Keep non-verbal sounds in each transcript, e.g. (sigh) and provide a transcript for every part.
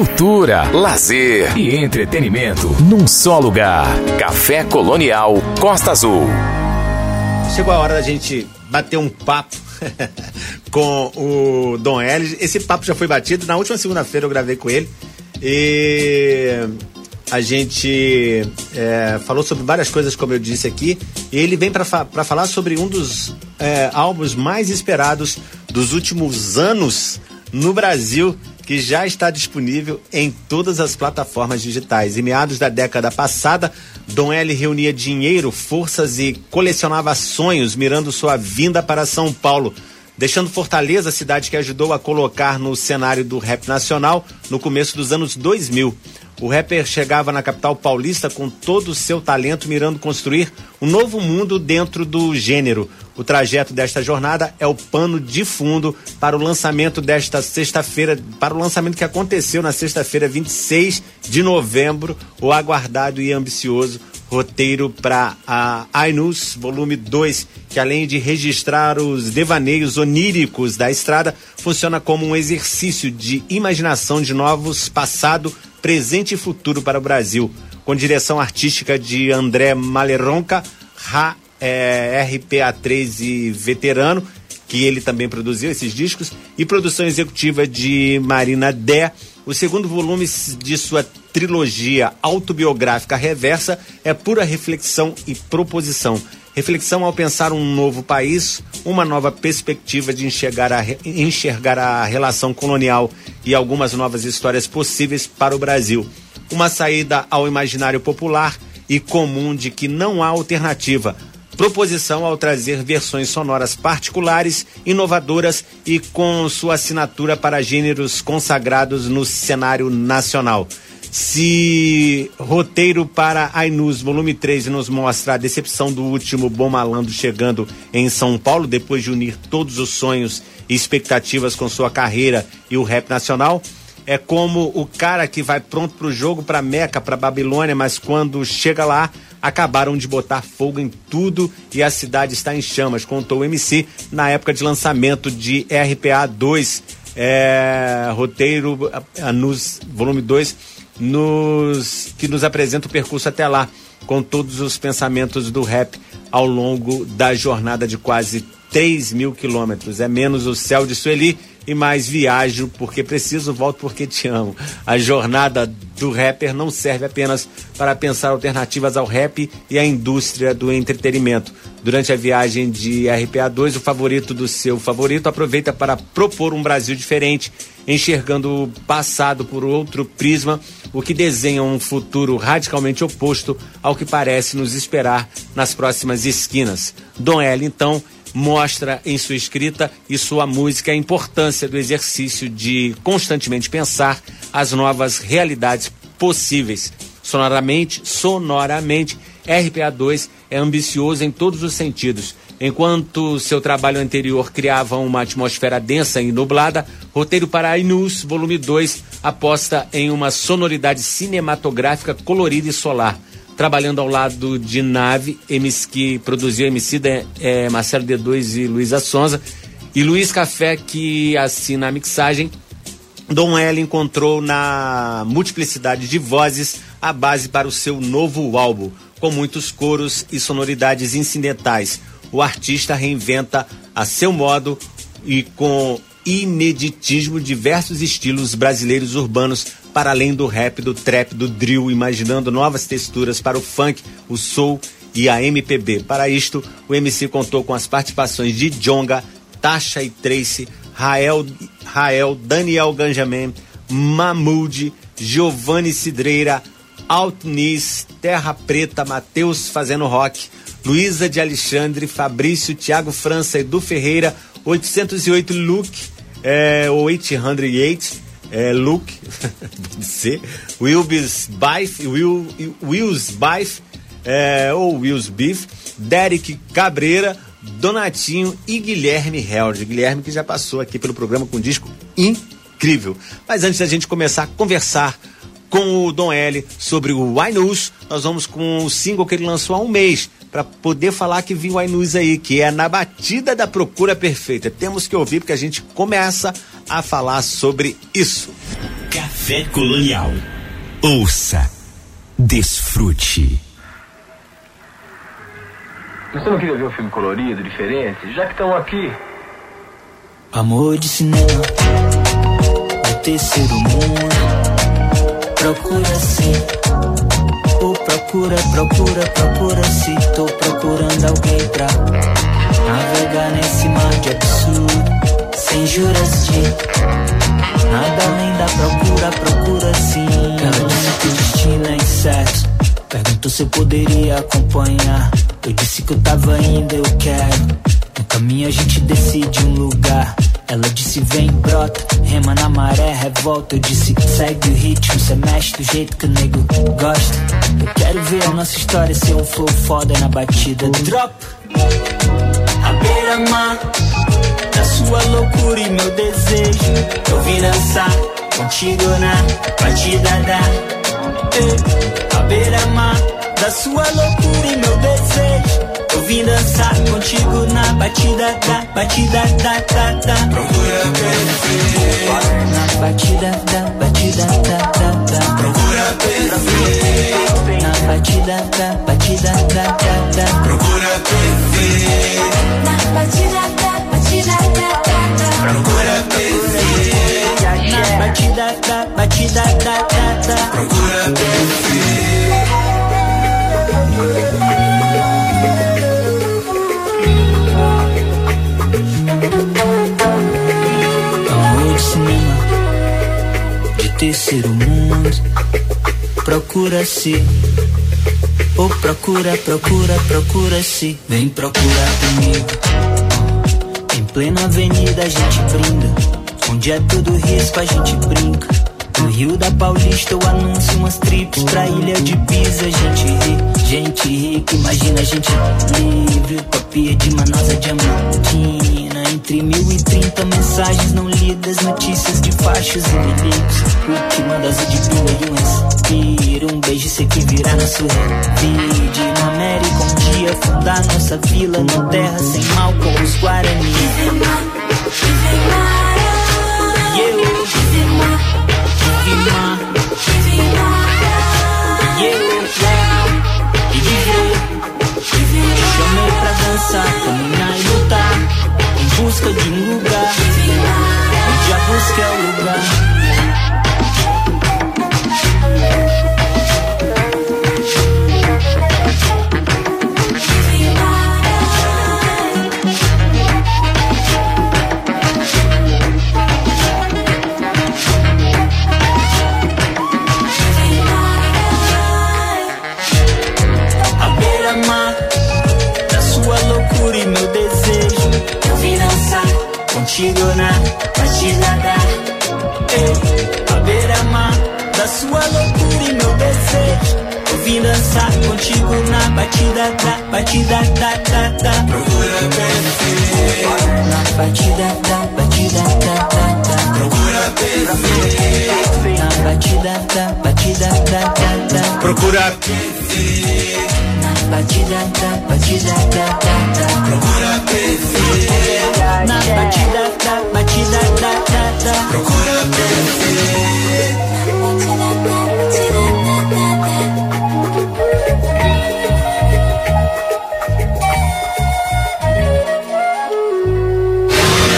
cultura, lazer e entretenimento num só lugar. Café Colonial Costa Azul. Chegou a hora da gente bater um papo (laughs) com o Dom L. Esse papo já foi batido. Na última segunda-feira eu gravei com ele. E a gente é, falou sobre várias coisas, como eu disse aqui. E ele vem para fa falar sobre um dos é, álbuns mais esperados dos últimos anos no Brasil, que já está disponível em todas as plataformas digitais. Em meados da década passada, Dom L reunia dinheiro, forças e colecionava sonhos, mirando sua vinda para São Paulo deixando Fortaleza a cidade que ajudou a colocar no cenário do rap nacional no começo dos anos 2000. O rapper chegava na capital paulista com todo o seu talento, mirando construir um novo mundo dentro do gênero. O trajeto desta jornada é o pano de fundo para o lançamento desta sexta-feira, para o lançamento que aconteceu na sexta-feira, 26 de novembro, o aguardado e ambicioso roteiro para a Ainus, volume 2, que além de registrar os devaneios oníricos da estrada, funciona como um exercício de imaginação de novos passado, presente e futuro para o Brasil. Com direção artística de André Maleronca, é, RPA3 e veterano, que ele também produziu esses discos, e produção executiva de Marina Dé. O segundo volume de sua trilogia autobiográfica reversa é pura reflexão e proposição. Reflexão ao pensar um novo país, uma nova perspectiva de enxergar a, enxergar a relação colonial e algumas novas histórias possíveis para o Brasil. Uma saída ao imaginário popular e comum de que não há alternativa. Proposição ao trazer versões sonoras particulares, inovadoras e com sua assinatura para gêneros consagrados no cenário nacional. Se roteiro para Ainus, volume 3, nos mostra a decepção do último Bom Malandro chegando em São Paulo, depois de unir todos os sonhos e expectativas com sua carreira e o rap nacional, é como o cara que vai pronto pro jogo, pra Meca, pra Babilônia, mas quando chega lá, acabaram de botar fogo em tudo e a cidade está em chamas, contou o MC na época de lançamento de RPA 2, é, roteiro, Anus, volume 2 nos, que nos apresenta o percurso até lá, com todos os pensamentos do rap ao longo da jornada de quase 3 mil quilômetros. É menos o céu de Sueli e mais viajo porque preciso, volto porque te amo. A jornada do rapper não serve apenas para pensar alternativas ao rap e à indústria do entretenimento. Durante a viagem de RPA2, o favorito do seu favorito aproveita para propor um Brasil diferente, enxergando o passado por outro prisma, o que desenha um futuro radicalmente oposto ao que parece nos esperar nas próximas esquinas. Dom L, então, mostra em sua escrita e sua música a importância do exercício de constantemente pensar as novas realidades possíveis. Sonoramente, sonoramente, RPA2 é ambicioso em todos os sentidos. Enquanto seu trabalho anterior criava uma atmosfera densa e nublada, Roteiro para Ainus, volume 2, aposta em uma sonoridade cinematográfica colorida e solar trabalhando ao lado de Nave, que produziu MC é, é, Marcelo D2 e Luísa Sonza, e Luiz Café, que assina a mixagem. Dom L encontrou na multiplicidade de vozes a base para o seu novo álbum, com muitos coros e sonoridades incidentais. O artista reinventa a seu modo e com ineditismo diversos estilos brasileiros urbanos para além do rap, do trap, do drill, imaginando novas texturas para o funk, o soul e a MPB. Para isto, o MC contou com as participações de Jonga, Tasha e Tracy, Rael, Rael Daniel Ganjamin, Mahmoud, Giovanni Cidreira, Altnis, Terra Preta, Matheus fazendo rock, Luísa de Alexandre, Fabrício, Thiago França, Edu Ferreira, 808 Luke, é, 808, é, Luke, (laughs) Wilbs Bife, Will, Wills Bife, é, ou Wills Beef, Derek Cabreira, Donatinho e Guilherme Held. Guilherme que já passou aqui pelo programa com um disco incrível. Mas antes da gente começar a conversar com o Dom L sobre o Why News, nós vamos com o single que ele lançou há um mês, para poder falar que viu o News aí, que é na batida da procura perfeita. Temos que ouvir porque a gente começa a falar sobre isso. Café Colonial. Ouça, desfrute. Você não queria ver um filme colorido, diferente? Já que estão aqui. Amor de cinema, o terceiro mundo. Procura-se, ou procura, procura, procura-se. Tô procurando alguém pra navegar nesse mar de absurdo, sem juras de nada além da procura, procura sim. Ela disse que o destino é incerto. Perguntou se eu poderia acompanhar. Eu disse que eu tava indo, eu quero. No caminho a gente decide um lugar. Ela disse vem, brota, rema na maré, revolta. Eu disse segue o ritmo, cê mexe do jeito que o nego gosta. Eu quero ver a nossa história ser um flow foda na batida. Drop! A beira-mar da sua loucura e meu desejo. Eu vim dançar contigo na batida da. A beira-mar da sua loucura e meu desejo. Eu vim dançar contigo na batida da, batida da, da, da. Procura perfeito. Na batida da, batida da, da, da. Procura perfeito. Na batida da, batida da, da, da. Procura perfeito. Na batida da, batida da, da, da. Procura perfeito. Na batida da, batida da, da, da. Procura perfeito. Terceiro mundo. Procura-se, ou procura, procura, procura-se. Vem procurar comigo. Em plena avenida a gente brinda. Onde é tudo risco a gente brinca. No Rio da Paulista eu anuncio umas trips pra ilha de Pisa. A gente ri, gente rica, imagina a gente livre. Utopia de Manaus a Diamantina. Entre mil e trinta mensagens não lidas, notícias de faixas e delitos. Última dose de pílula e um respiro. Um beijo sei que virá na sua revide. Na América um dia fundar nossa vila. Na terra sem mal com os Guarani. Chamei pra dançar, caminhar e lutar. Busca de um lugar. Onde a busca é o lugar. Contigo na batida da. Ei, a beira-mar da sua loucura e meu desejo. Eu vim dançar contigo na batida da, batida da, da, da. Procura perfeito. Na batida da, batida da, da, da. Procura perfeito. Na batida da, batida da, da, da. Procura Na batida da, batida da, da, da. Procura perfeito. Na batida da, batida da, da, da. Procura perfeito.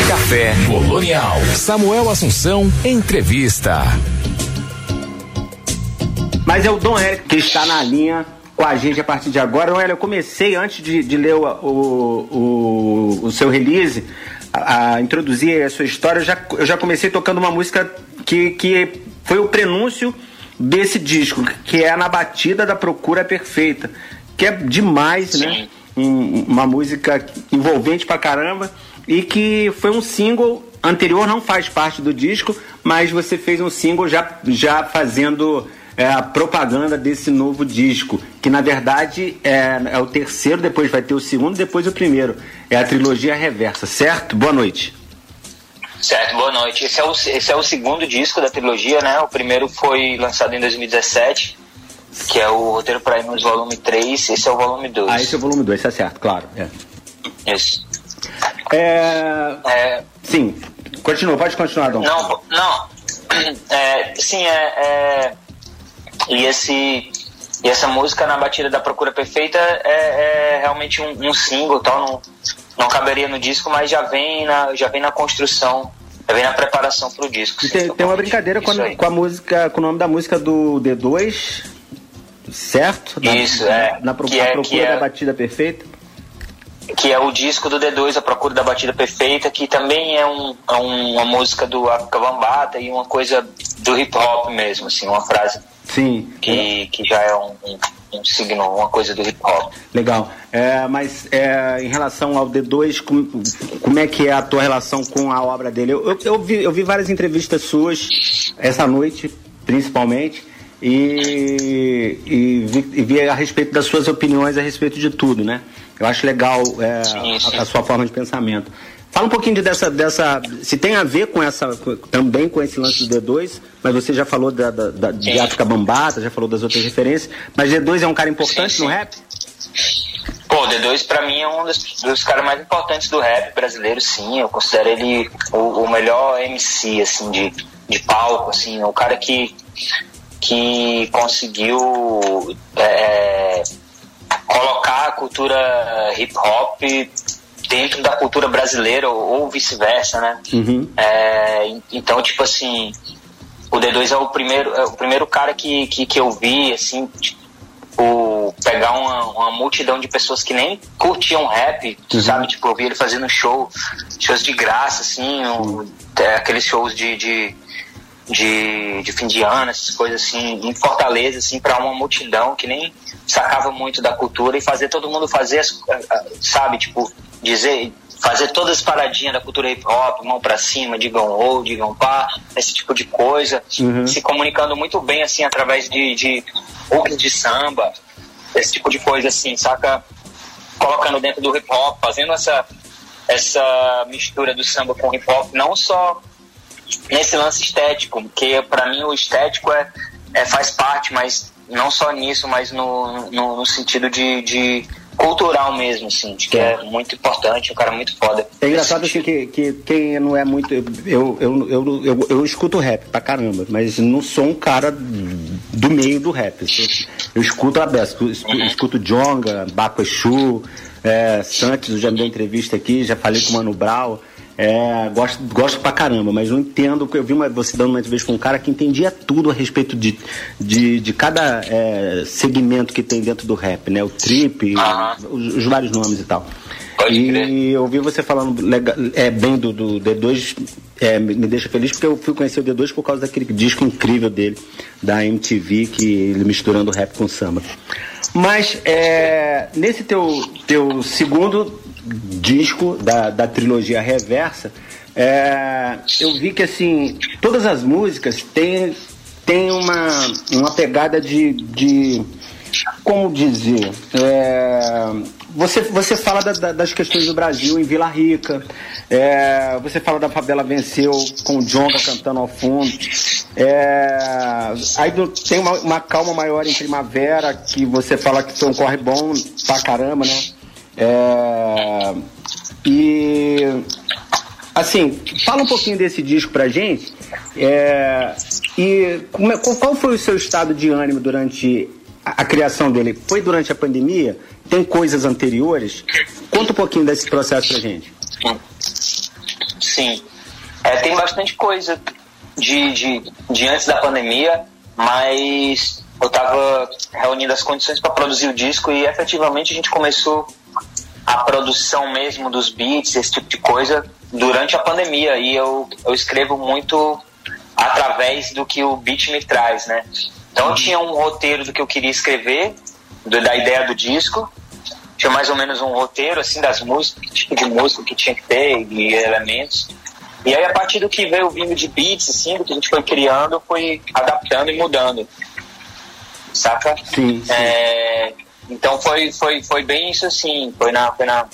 Café Colonial. Samuel Assunção, entrevista. Mas é o Dom Hélio que está na linha com a gente a partir de agora. Hélio, eu comecei, antes de, de ler o, o, o, o seu release, a, a introduzir a sua história, eu já, eu já comecei tocando uma música que, que foi o prenúncio desse disco, que é Na Batida da Procura Perfeita, que é demais, né? Um- uma música envolvente pra caramba e que foi um single anterior, não faz parte do disco, mas você fez um single já, já fazendo é, a propaganda desse novo disco, que na verdade é, é o terceiro, depois vai ter o segundo, depois o primeiro. É a trilogia reversa, certo? Boa noite. Certo, boa noite. Esse é, o, esse é o segundo disco da trilogia, né? O primeiro foi lançado em 2017, que é o Roteiro para Irmãos Volume 3. Esse é o volume 2. Ah, esse é o volume 2, tá certo, claro. É. Isso. É, É, Sim, continua, pode continuar, Dom. não, não. (clears throat) É, sim, é, é, e esse e essa música na batida da Procura Perfeita é, é realmente um, um single, tal, não, não caberia no disco, mas já vem na, já vem na construção, já vem na preparação pro disco. E tem, tem uma brincadeira com a, com a música, com o nome da música do D2, certo? Na, Isso, é. Na, pro, Que a é- procura é- da batida perfeita. que é o disco do D2, A Procura da Batida Perfeita, que também é, um, é um- uma música do África Bambata e uma coisa do hip hop mesmo, assim, uma frase Sim. que, que já é um, um, um signo, uma coisa do hip hop. Legal. É, mas é, em relação ao D2, como, como é que é a tua relação com a obra dele? Eu, eu, eu vi, eu vi várias entrevistas suas essa noite, principalmente, e, e, vi, e vi a respeito das suas opiniões a respeito de tudo, né? Eu acho legal é, Sim, sim. A, a sua forma de pensamento. Fala um pouquinho de dessa, dessa. Se tem a ver com essa. também com esse lance do D2, mas você já falou da, da, da- de. África Bambata, já falou das outras referências. Mas D2 é um cara importante Sim, no sim. rap? Pô, o D2 pra mim é um dos, dos caras mais importantes do rap brasileiro, sim. Eu considero ele o, o melhor MC, assim, de, de palco, assim. O cara que, que conseguiu é, colocar a cultura hip hop dentro da cultura brasileira ou, ou vice-versa, né? Uhum. É, en- então, tipo assim, o D2 é o primeiro, é o primeiro cara que, que, que eu vi, assim, tipo, pegar uma, uma multidão de pessoas que nem curtiam rap, sabe? Tipo, eu vi ele fazendo show, shows de graça, assim, um- é, aqueles shows de, de, de, de fim de ano, essas coisas assim, em Fortaleza, assim, para uma multidão que nem sacava muito da cultura e fazer todo mundo fazer, as, sabe? Tipo, dizer, fazer todas as paradinhas da cultura hip hop, mão pra cima, digam ou, digam pá, esse tipo de coisa, se comunicando muito bem, assim, através de, de hooks de samba, esse tipo de coisa, assim, saca? Colocando dentro do hip hop, fazendo essa, essa mistura do samba com hip hop, não só nesse lance estético, porque para mim o estético é, é faz parte, mas não só nisso, mas no, no, no sentido de, de cultural mesmo, assim, de que é muito importante, um cara muito foda. É engraçado assim que, que quem não é muito. Eu, eu, eu, eu, eu, escuto rap pra caramba, mas não sou um cara do meio do rap. Eu, escuto a eu escuto, escuto Jonga, Baco Exu, é, Santos, eu já me dei entrevista aqui, já falei com o Mano Brown. É, gosto, gosto pra caramba, mas não entendo. Eu vi uma, você dando uma entrevista com um cara que entendia tudo a respeito de, de, de cada é, segmento que tem dentro do rap, né? O trip, os, os vários nomes e tal. Pode e crer. eu ouvi você falando lega- é, bem do, do D2, é, me me deixa feliz porque eu fui conhecer o D2 por causa daquele disco incrível dele, da MTV, que ele misturando rap com samba. Mas é, nesse teu, teu segundo disco da, da trilogia Reversa, é, eu vi que assim, todas as músicas têm, têm uma, uma pegada de, de como dizer, é, você, você fala da- da- das questões do Brasil em Vila Rica, é, você fala da Favela Venceu com o Jonga cantando ao fundo, é, aí tem uma, uma calma maior em Primavera, que você fala que foi um corre bom pra caramba, né? É, e assim, fala um pouquinho desse disco pra gente. é, e é- qual, foi o seu estado de ânimo durante a, a criação dele? Foi durante a pandemia? Tem coisas anteriores? Conta um pouquinho desse processo pra gente. Sim. É, tem bastante coisa de, de, de antes da pandemia, mas eu estava reunindo as condições para produzir o disco e efetivamente a gente começou a produção mesmo dos beats, esse tipo de coisa, durante a pandemia. E eu, eu escrevo muito através do que o beat me traz, né? Então eu tinha um roteiro do que eu queria escrever, do- da ideia do disco, tinha mais ou menos um roteiro assim das músicas, que tipo de música que tinha que ter e elementos. E aí a partir do que veio vindo de beats, assim, do que a gente foi criando, fui adaptando e mudando. Saca? Sim, sim. É, então foi, foi, foi bem isso assim, foi na, foi na,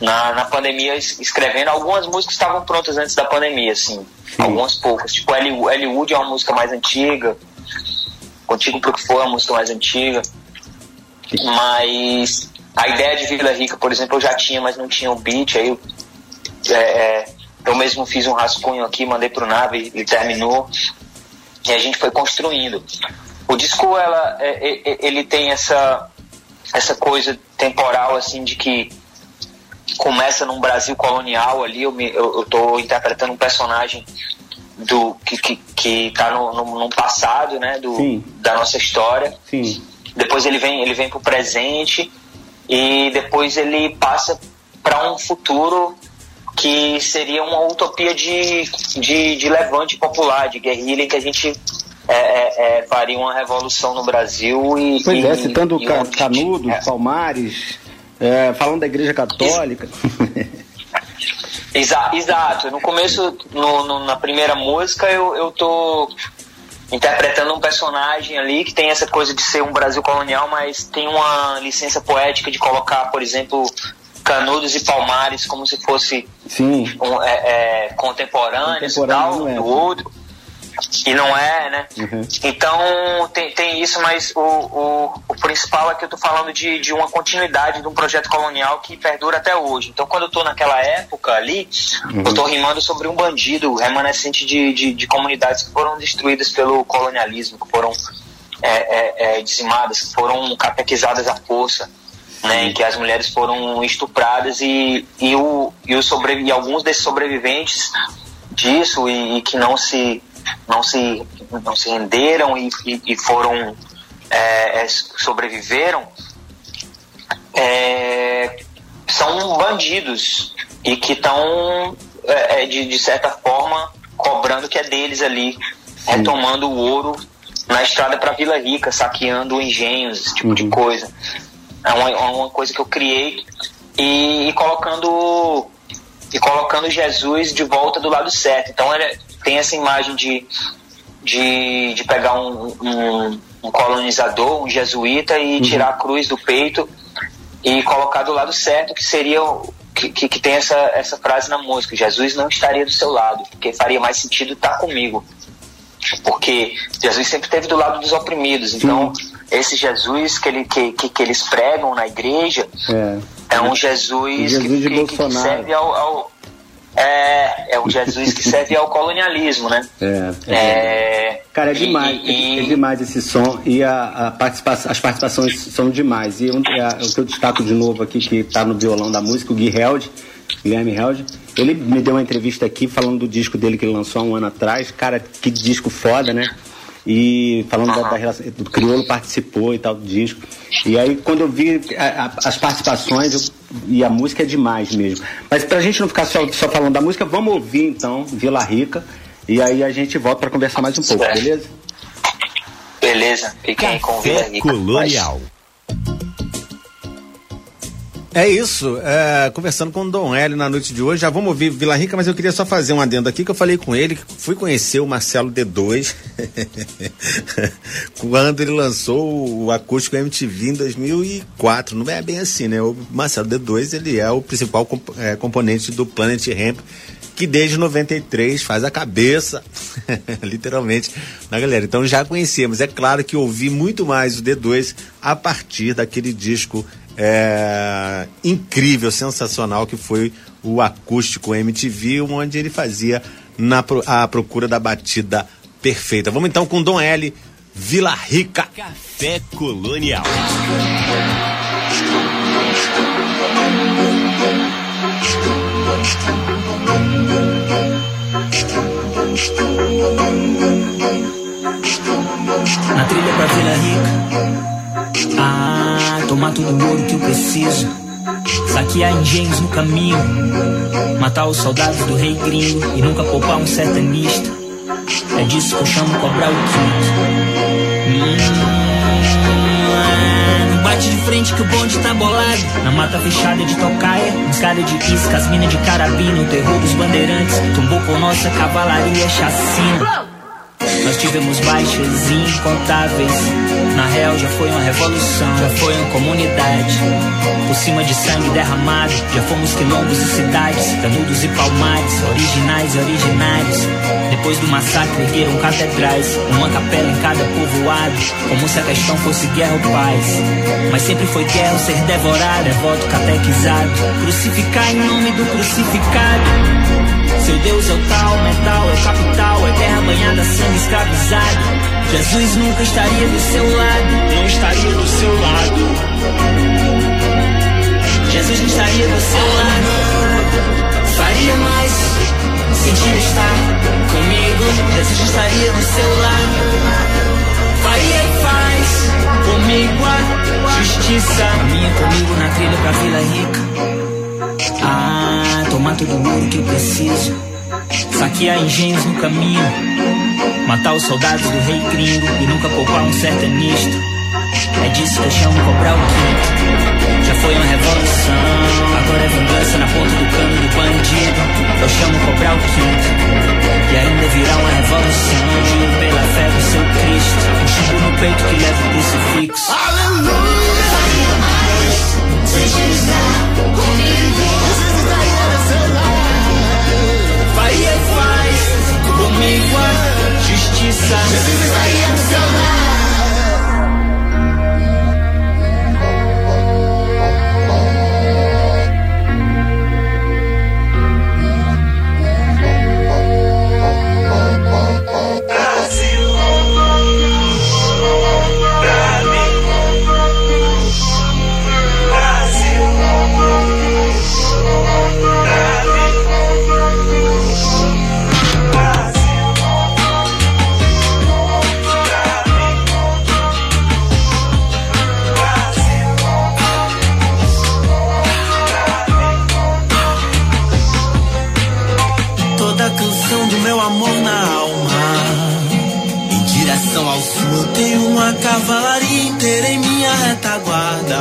na, na pandemia es- escrevendo. Algumas músicas estavam prontas antes da pandemia, assim. Algumas poucas. Tipo, Ellie Ellie Wood é uma música mais antiga. Contigo pro que for é uma música mais antiga. Mas a ideia de Vila Rica, por exemplo, eu já tinha, mas não tinha o beat. Aí eu- é, é, eu mesmo fiz um rascunho aqui, mandei pro Nave, ele terminou e a gente foi construindo. O disco ela, é, é, é, ele tem essa essa coisa temporal assim de que começa num Brasil colonial ali, eu, me, eu, eu tô interpretando um personagem do que, que, que tá no, no, no passado, né, do, Sim. da nossa história. Sim. Depois ele vem, ele vem pro presente e depois ele passa para um futuro que seria uma utopia de, de, de levante popular, de guerrilha, em que a gente é, é, é, faria uma revolução no Brasil e. Pois e, é, citando e Canudos, é. Palmares, é, falando da Igreja Católica. Exa- exato. No começo, no- no- na primeira música, eu, eu tô interpretando um personagem ali que tem essa coisa de ser um Brasil colonial, mas tem uma licença poética de colocar, por exemplo, Canudos e Palmares como se fosse Sim. um, é, é, contemporâneos e tal, é, do outro. E não é, né? Uhum. Então tem, tem isso, mas o, o, o principal é que eu tô falando de, de uma continuidade de um projeto colonial que perdura até hoje. Então quando eu tô naquela época ali, eu tô rimando sobre um bandido remanescente de, de, de comunidades que foram destruídas pelo colonialismo, que foram é, é, é, dizimadas, que foram catequizadas à força. Né, em que as mulheres foram estupradas e, e, o, e, o sobre, e alguns desses sobreviventes disso e, e que não se não se não se renderam e, e, e foram é, é, sobreviveram é, são bandidos e que estão é, é, de, de certa forma cobrando que é deles ali retomando o ouro na estrada para Vila Rica saqueando engenhos esse tipo de coisa. É uma, é uma coisa que eu criei e, e colocando e colocando Jesus de volta do lado certo. Então ele tem essa imagem de, de, de pegar um, um, um colonizador, um jesuíta e tirar a cruz do peito e colocar do lado certo, que seria que, que, que tem essa, essa frase na música: Jesus não estaria do seu lado, porque faria mais sentido estar comigo. Porque Jesus sempre esteve do lado dos oprimidos. Então, esse Jesus que, ele, que, que, que eles pregam na igreja É. é um Jesus, Jesus que, que- serve ao, ao- é, é um Jesus que serve ao colonialismo, né? É, é. É, Cara, é e- demais, e- é demais esse som e a, a participação, as participações são demais. E um- é a- o que eu destaco de novo aqui, que tá no violão da música, o Gui Held, Guilherme Held, ele me deu uma entrevista aqui falando do disco dele que ele lançou há um ano atrás. Cara, que disco foda, né? E falando da, da relação, do Criolo participou e tal do disco. E aí, quando eu vi a- a- as participações, eu- e a música é demais mesmo. Mas pra gente não ficar só, só falando da música, vamos ouvir então Vila Rica. E aí a gente volta pra conversar mais um pouco, Certo. beleza? Beleza, fiquem aí com Vila Café Rica. Colonial. É isso, é, conversando com o Dom Hélio na noite de hoje, já vamos ouvir Vila Rica, mas eu queria só fazer um adendo aqui, que eu falei com ele, que fui conhecer o Marcelo D2, (laughs) quando ele lançou o Acústico MTV em 2004, não é bem assim, né, o Marcelo D2, ele é o principal comp- é, componente do Planet Ramp, que desde 93 faz a cabeça, (laughs) literalmente, na galera. Então já conhecemos. É claro que ouvi muito mais o D2 a partir daquele disco é, incrível, sensacional que foi o acústico MTV, onde ele fazia na, a procura da batida perfeita. Vamos então com Dom L, Vila Rica. Café Colonial. Na trilha pra Vila Rica. Ah, tomar todo o ouro que eu preciso. Saquear engenhos no caminho. Matar os soldados do rei gringo. E nunca poupar um sertanista. É disso que eu chamo cobrar o quinto. Hum, bate de frente que o bonde tá bolado. Na mata fechada de tocaia, escada de isca, as minas de carabina, o terror dos bandeirantes. Tombou com nossa cavalaria chacina. Nós tivemos baixas incontáveis. Na real, já foi uma revolução, já foi uma comunidade. Por cima de sangue derramado, já fomos quilombos e cidades, canudos e palmares, originais e originários. Depois do massacre, ergueram catedrais, uma capela em cada povoado, como se a questão fosse guerra ou paz. Mas sempre foi guerra ser devorado, é voto catequizado. Crucificar em nome do crucificado. Seu Deus é o tal, metal, é o capital, é terra banhada, sangue escravizado. Jesus nunca estaria do seu lado, não estaria do seu lado. Jesus não estaria do seu lado. Faria mais sentido estar comigo. Jesus não estaria do seu lado. Faria e faz comigo a justiça. Caminha comigo na trilha pra Vila Rica. Ah, tomar todo mundo que eu preciso. Saquear engenhos no caminho. Matar os soldados do rei gringo e nunca poupar um sertanista. É disso que eu chamo cobrar o quinto. Já foi uma revolução, agora é vingança na ponta do cano do bandido. Eu chamo cobrar o quinto. E ainda virá uma revolução, juro pela fé do seu Cristo. Um chumbo no peito que leva o crucifixo. Faria faz comigo a justiça. Toda amor na alma. Em direção ao sul, eu tenho uma cavalaria inteira em minha retaguarda.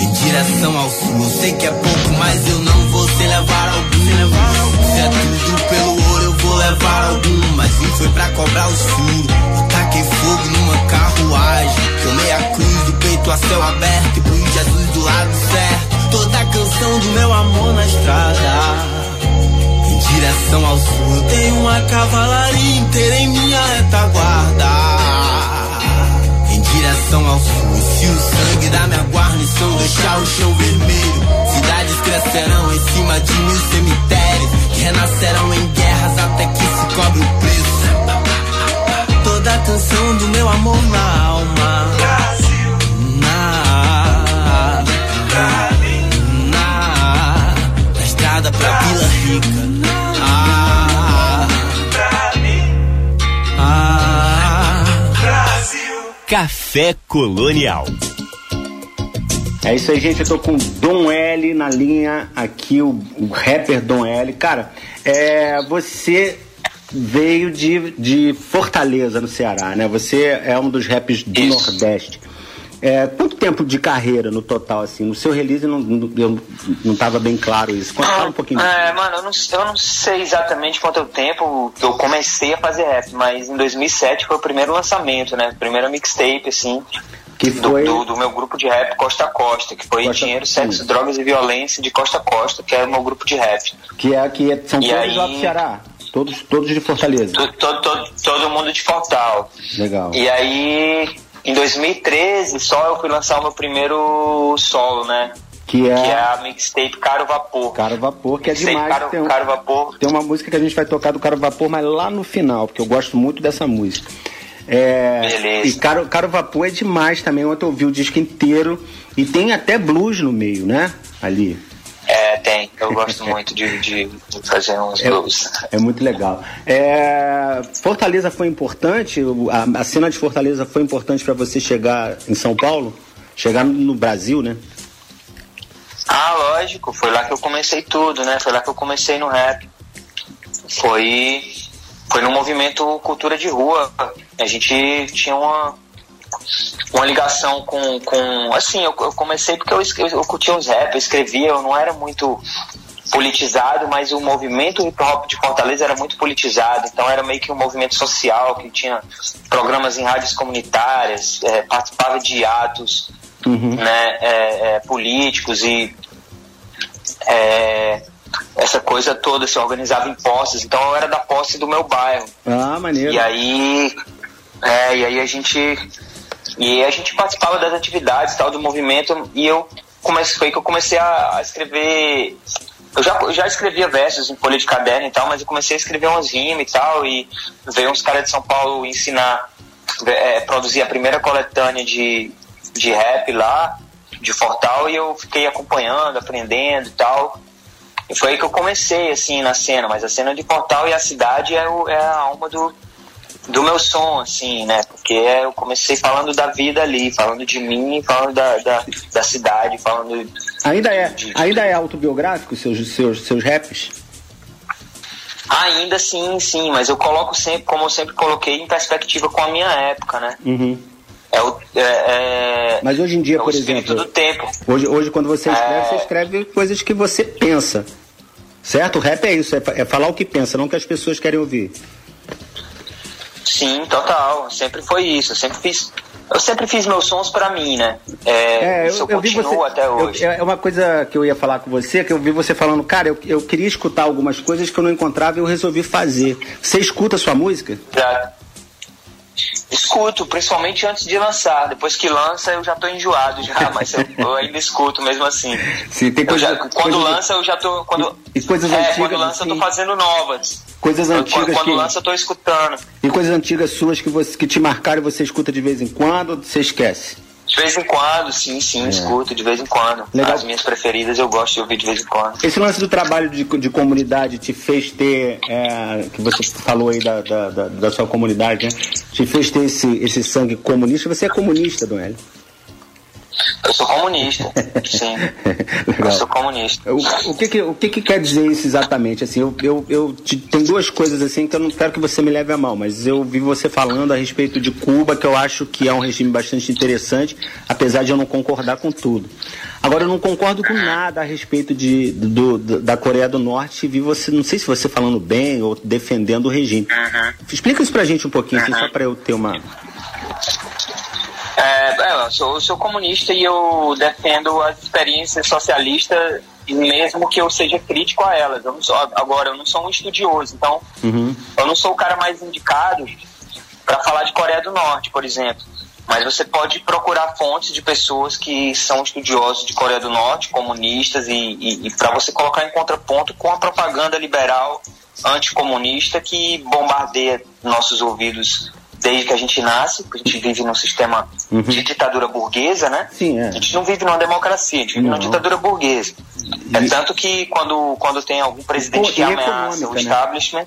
Em direção ao sul, eu sei que é pouco, mas eu não vou sem levar algum. Se é tudo pelo ouro, eu vou levar algum. Mas vim foi pra cobrar os furos. Eu taquei fogo numa carruagem. Tomei a cruz do peito a céu aberto e pus Jesus do lado certo. Toda canção do meu amor na estrada. Em direção ao sul, eu tenho uma cavalaria inteira em minha retaguarda. Em direção ao sul, se o sangue da minha guarnição deixar o chão vermelho, cidades crescerão em cima de mil cemitérios, que renascerão em guerras até que se cobre o preço. Toda canção do meu amor na alma. Na, na, na estrada pra Vila Rica. Ah, Café Colonial. É isso aí, gente. Eu tô com Dom L na linha aqui, o, o rapper Dom L. Cara, é, você veio de, de Fortaleza, no Ceará, né? Você é um dos raps do Isso. Nordeste. É, quanto tempo de carreira no total, assim? No seu release não, não, eu não tava bem claro isso. Conta um pouquinho. É, mano, eu não, eu não sei exatamente quanto tempo que eu comecei a fazer rap, mas em 2007 foi o primeiro lançamento, né? Primeira mixtape, assim, Que do, foi. do, do meu grupo de rap Costa a Costa, que foi Costa- Dinheiro, Sexo. Drogas e Violência de Costa a Costa, que era o meu grupo de rap. Que é que é- são E todos aí- lá do Ceará. Todos, todos de Fortaleza. Todo, todo, todo, todo mundo de Fortal. Legal. E aí, em 2013, só eu fui lançar o meu primeiro solo, né? Que é, Que é a mixtape Caro Vapor. Caro Vapor, que é Mixtape demais. Caro, tem, um- Caro Vapor. tem uma música que a gente vai tocar do Caro Vapor, mas lá no final, porque eu gosto muito dessa música. É, Beleza. E Caro, Caro Vapor é demais também. Ontem eu ouvi o disco inteiro. E tem até blues no meio, né? Ali. É, tem. Eu gosto muito de, de, fazer uns blues. É muito legal. É, Fortaleza foi importante? A, a cena de Fortaleza foi importante para você chegar em São Paulo? Chegar no, no Brasil, né? Ah, lógico, foi lá que eu comecei tudo, né? Foi lá que eu comecei no rap. Foi, foi no movimento Cultura de Rua. A gente tinha uma, uma ligação com, com. Assim, eu, eu comecei porque eu, eu curtia uns rap, eu escrevia, eu não era muito politizado, mas o movimento hip hop de Fortaleza era muito politizado, então era meio que um movimento social que tinha programas em rádios comunitárias, eh, participava de atos né, é, é, políticos e é, essa coisa toda, se organizava em posses, então eu era da posse do meu bairro. Ah, maneiro. E aí, é, e aí a gente e a gente participava das atividades tal do movimento e eu comecei foi que eu comecei a, a escrever eu já, já escrevia versos em folha de caderno e tal, mas eu comecei a escrever umas rimas e tal, e veio uns caras de São Paulo ensinar, é, produzir a primeira coletânea de, de rap lá, de Fortal, e eu fiquei acompanhando, aprendendo e tal. E foi aí que eu comecei, assim, na cena, mas a cena de Portal e a cidade é, o, é a alma do, do meu som, assim, né? Porque eu comecei falando da vida ali, falando de mim, falando da, da, da cidade, falando. Ainda é, ainda é autobiográfico seus, seus, seus raps? Ainda sim, sim, mas eu coloco sempre, como eu sempre coloquei, em perspectiva com a minha época, né? Uhum. É o, é, é, Mas hoje em dia, é por exemplo. do tempo. Hoje, hoje quando você escreve, É. você escreve coisas que você pensa. Certo? O rap é isso, é, é falar o que pensa, não o que as pessoas querem ouvir. Sim, total. Sempre foi isso. Eu sempre fiz. Eu sempre fiz meus sons pra mim, né? É, isso eu, vi continuo você. até hoje. eu- é uma coisa que eu ia falar com você, que eu vi você falando, cara, eu, eu queria escutar algumas coisas que eu não encontrava e eu resolvi fazer. Você escuta a sua música? Já escuto, principalmente antes de lançar. Depois que lança, eu já tô enjoado já, (laughs) mas eu, eu ainda escuto mesmo assim. Sim, tem Eu coisa- já- quando coisa- lança, eu já tô. Quando, E- coisas é, antigas, quando lança, eu assim? tô fazendo novas. Coisas Eu- antigas quando, quando que- lança, eu tô escutando. E coisas antigas suas que, você, que te marcaram e você escuta de vez em quando, ou você esquece? De vez em quando, sim, sim, escuto, de vez em quando. É. Legal. As minhas preferidas eu gosto de ouvir de vez em quando. Esse lance do trabalho de, de comunidade te fez ter, é, que você falou aí da, da, da, da sua comunidade, né? Te fez ter esse, esse sangue comunista. Você é comunista, Hélio? Eu sou comunista, (laughs) sim. Eu sou comunista. O, o, que, que, o que, que quer dizer isso exatamente? Assim, eu, eu, eu te- tem duas coisas assim que eu não quero que você me leve a mal, mas eu vi você falando a respeito de Cuba, que eu acho que é um regime bastante interessante, apesar de eu não concordar com tudo. Agora eu não concordo com nada a respeito de, do, do- da Coreia do Norte. Vi você, não sei se você falando bem ou defendendo o regime. Explica isso pra gente um pouquinho, assim, só pra eu ter uma. É, é, eu, sou, eu sou comunista e eu defendo as experiências socialistas, mesmo que eu seja crítico a elas. Eu não sou, agora, eu não sou um estudioso, então Uhum. eu não sou o cara mais indicado para falar de Coreia do Norte, por exemplo. Mas você pode procurar fontes de pessoas que são estudiosos de Coreia do Norte, comunistas, e, e, e para você colocar em contraponto com a propaganda liberal anticomunista que bombardeia nossos ouvidos desde que a gente nasce, porque a gente vive num sistema de ditadura burguesa, né? Sim, é. A gente não vive numa democracia, a gente vive numa Não. ditadura burguesa. É tanto que quando, quando tem algum presidente E que ameaça o né? establishment,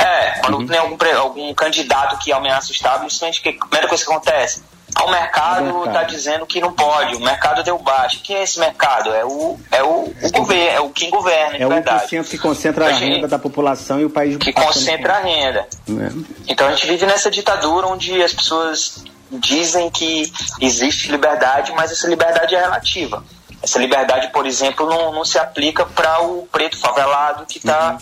é, quando tem algum, algum candidato que ameaça o establishment, que, a primeira coisa que acontece? Ah, o mercado O mercado. está dizendo que não pode, o mercado deu baixo. Quem é esse mercado? É o, é o, o governo, é o quem governa, É o verdade. 1% que concentra a A gente- renda da população e o país Que concentra a renda. né? Então a gente vive nessa ditadura onde as pessoas dizem que existe liberdade, mas essa liberdade é relativa. Essa liberdade, por exemplo, não, não se aplica para o preto favelado que está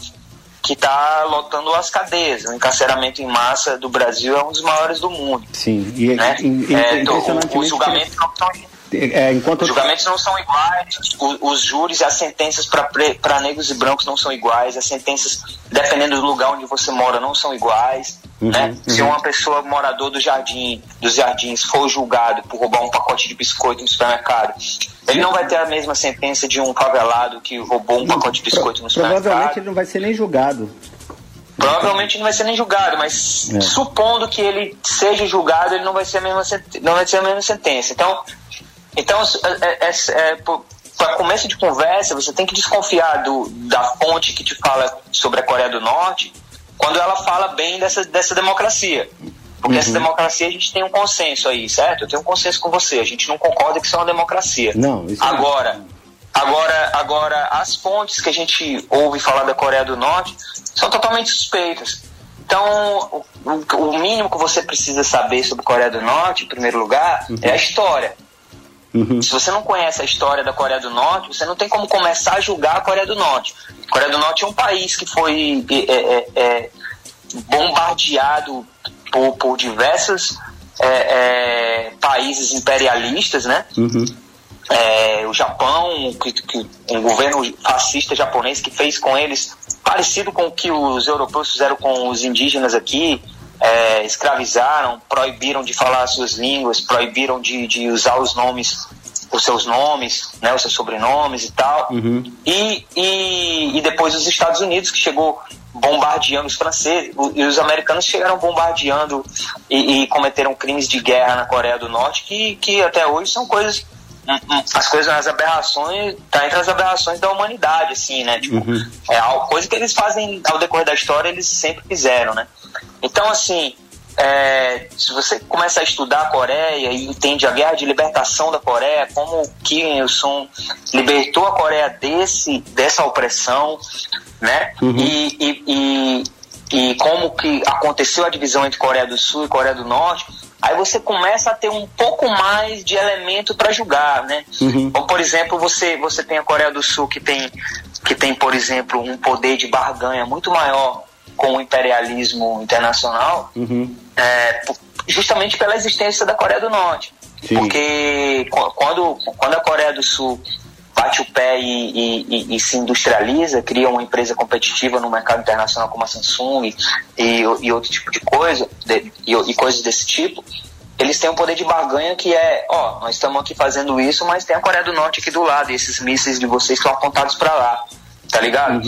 que tá lotando as cadeias. O encarceramento em massa do Brasil é um dos maiores do mundo. Sim, e, Né? e- e- É, então, os julgamentos não são é, enquanto os julgamentos não são iguais, os, os júris e as sentenças para negros e brancos não são iguais, as sentenças, dependendo do lugar onde você mora, não são iguais. Uhum, né? Se uhum. uma pessoa morador do jardim, dos jardins for julgado por roubar um pacote de biscoito no supermercado, ele não vai ter a mesma sentença de um favelado que roubou um pacote de biscoito no provavelmente supermercado. ele não vai ser nem julgado. Provavelmente não vai ser nem julgado, mas É. supondo que ele seja julgado, ele não vai ser a mesma, não vai ser a mesma sentença. Então, então é, é, é, para começo de conversa, você tem que desconfiar do, da fonte que te fala sobre a Coreia do Norte quando ela fala bem dessa, dessa democracia. Porque essa democracia a gente tem um consenso aí, certo? Eu tenho um consenso com você. A gente não concorda que isso é uma democracia. Não, isso não. Agora, agora, agora, as fontes que a gente ouve falar da Coreia do Norte são totalmente suspeitas. Então, o, o- o mínimo que você precisa saber sobre a Coreia do Norte, em primeiro lugar, é a história. Uhum. Se você não conhece a história da Coreia do Norte, você não tem como começar a julgar a Coreia do Norte. A Coreia do Norte é um país que foi é, é, é, bombardeado por, por diversos é, é, países imperialistas, né? Uhum. É, o Japão, que, que um governo fascista japonês que fez com eles parecido com o que os europeus fizeram com os indígenas aqui, é, escravizaram, proibiram de falar as suas línguas, proibiram de, de usar os nomes os seus nomes, né, os seus sobrenomes e tal. E, e, e depois os Estados Unidos, que chegou bombardeando os franceses, e os americanos chegaram bombardeando e, e cometeram crimes de guerra na Coreia do Norte, que, que até hoje são coisas as coisas, as aberrações, tá entre as aberrações da humanidade, assim, né? Tipo, é algo, coisa que eles fazem ao decorrer da história, eles sempre fizeram, né? Então, assim, é, se você começa a estudar a Coreia e entende a guerra de libertação da Coreia, como o Kim Il-sung libertou a Coreia desse, dessa opressão, né? E, e, e, e como que aconteceu a divisão entre Coreia do Sul e Coreia do Norte, aí você começa a ter um pouco mais de elemento para julgar, né? Como, por exemplo, você, você tem a Coreia do Sul que tem, que tem, por exemplo, um poder de barganha muito maior com o imperialismo internacional, é, p- justamente pela existência da Coreia do Norte. Sim. Porque qu- quando, quando a Coreia do Sul bate o pé e, e- e- se industrializa, cria uma empresa competitiva no mercado internacional como a Samsung e, e outro tipo de coisa, de- e, coisas desse tipo, eles têm um poder de barganha que é, ó, nós estamos aqui fazendo isso, mas tem a Coreia do Norte aqui do lado, e esses mísseis de vocês estão apontados para lá. Tá ligado?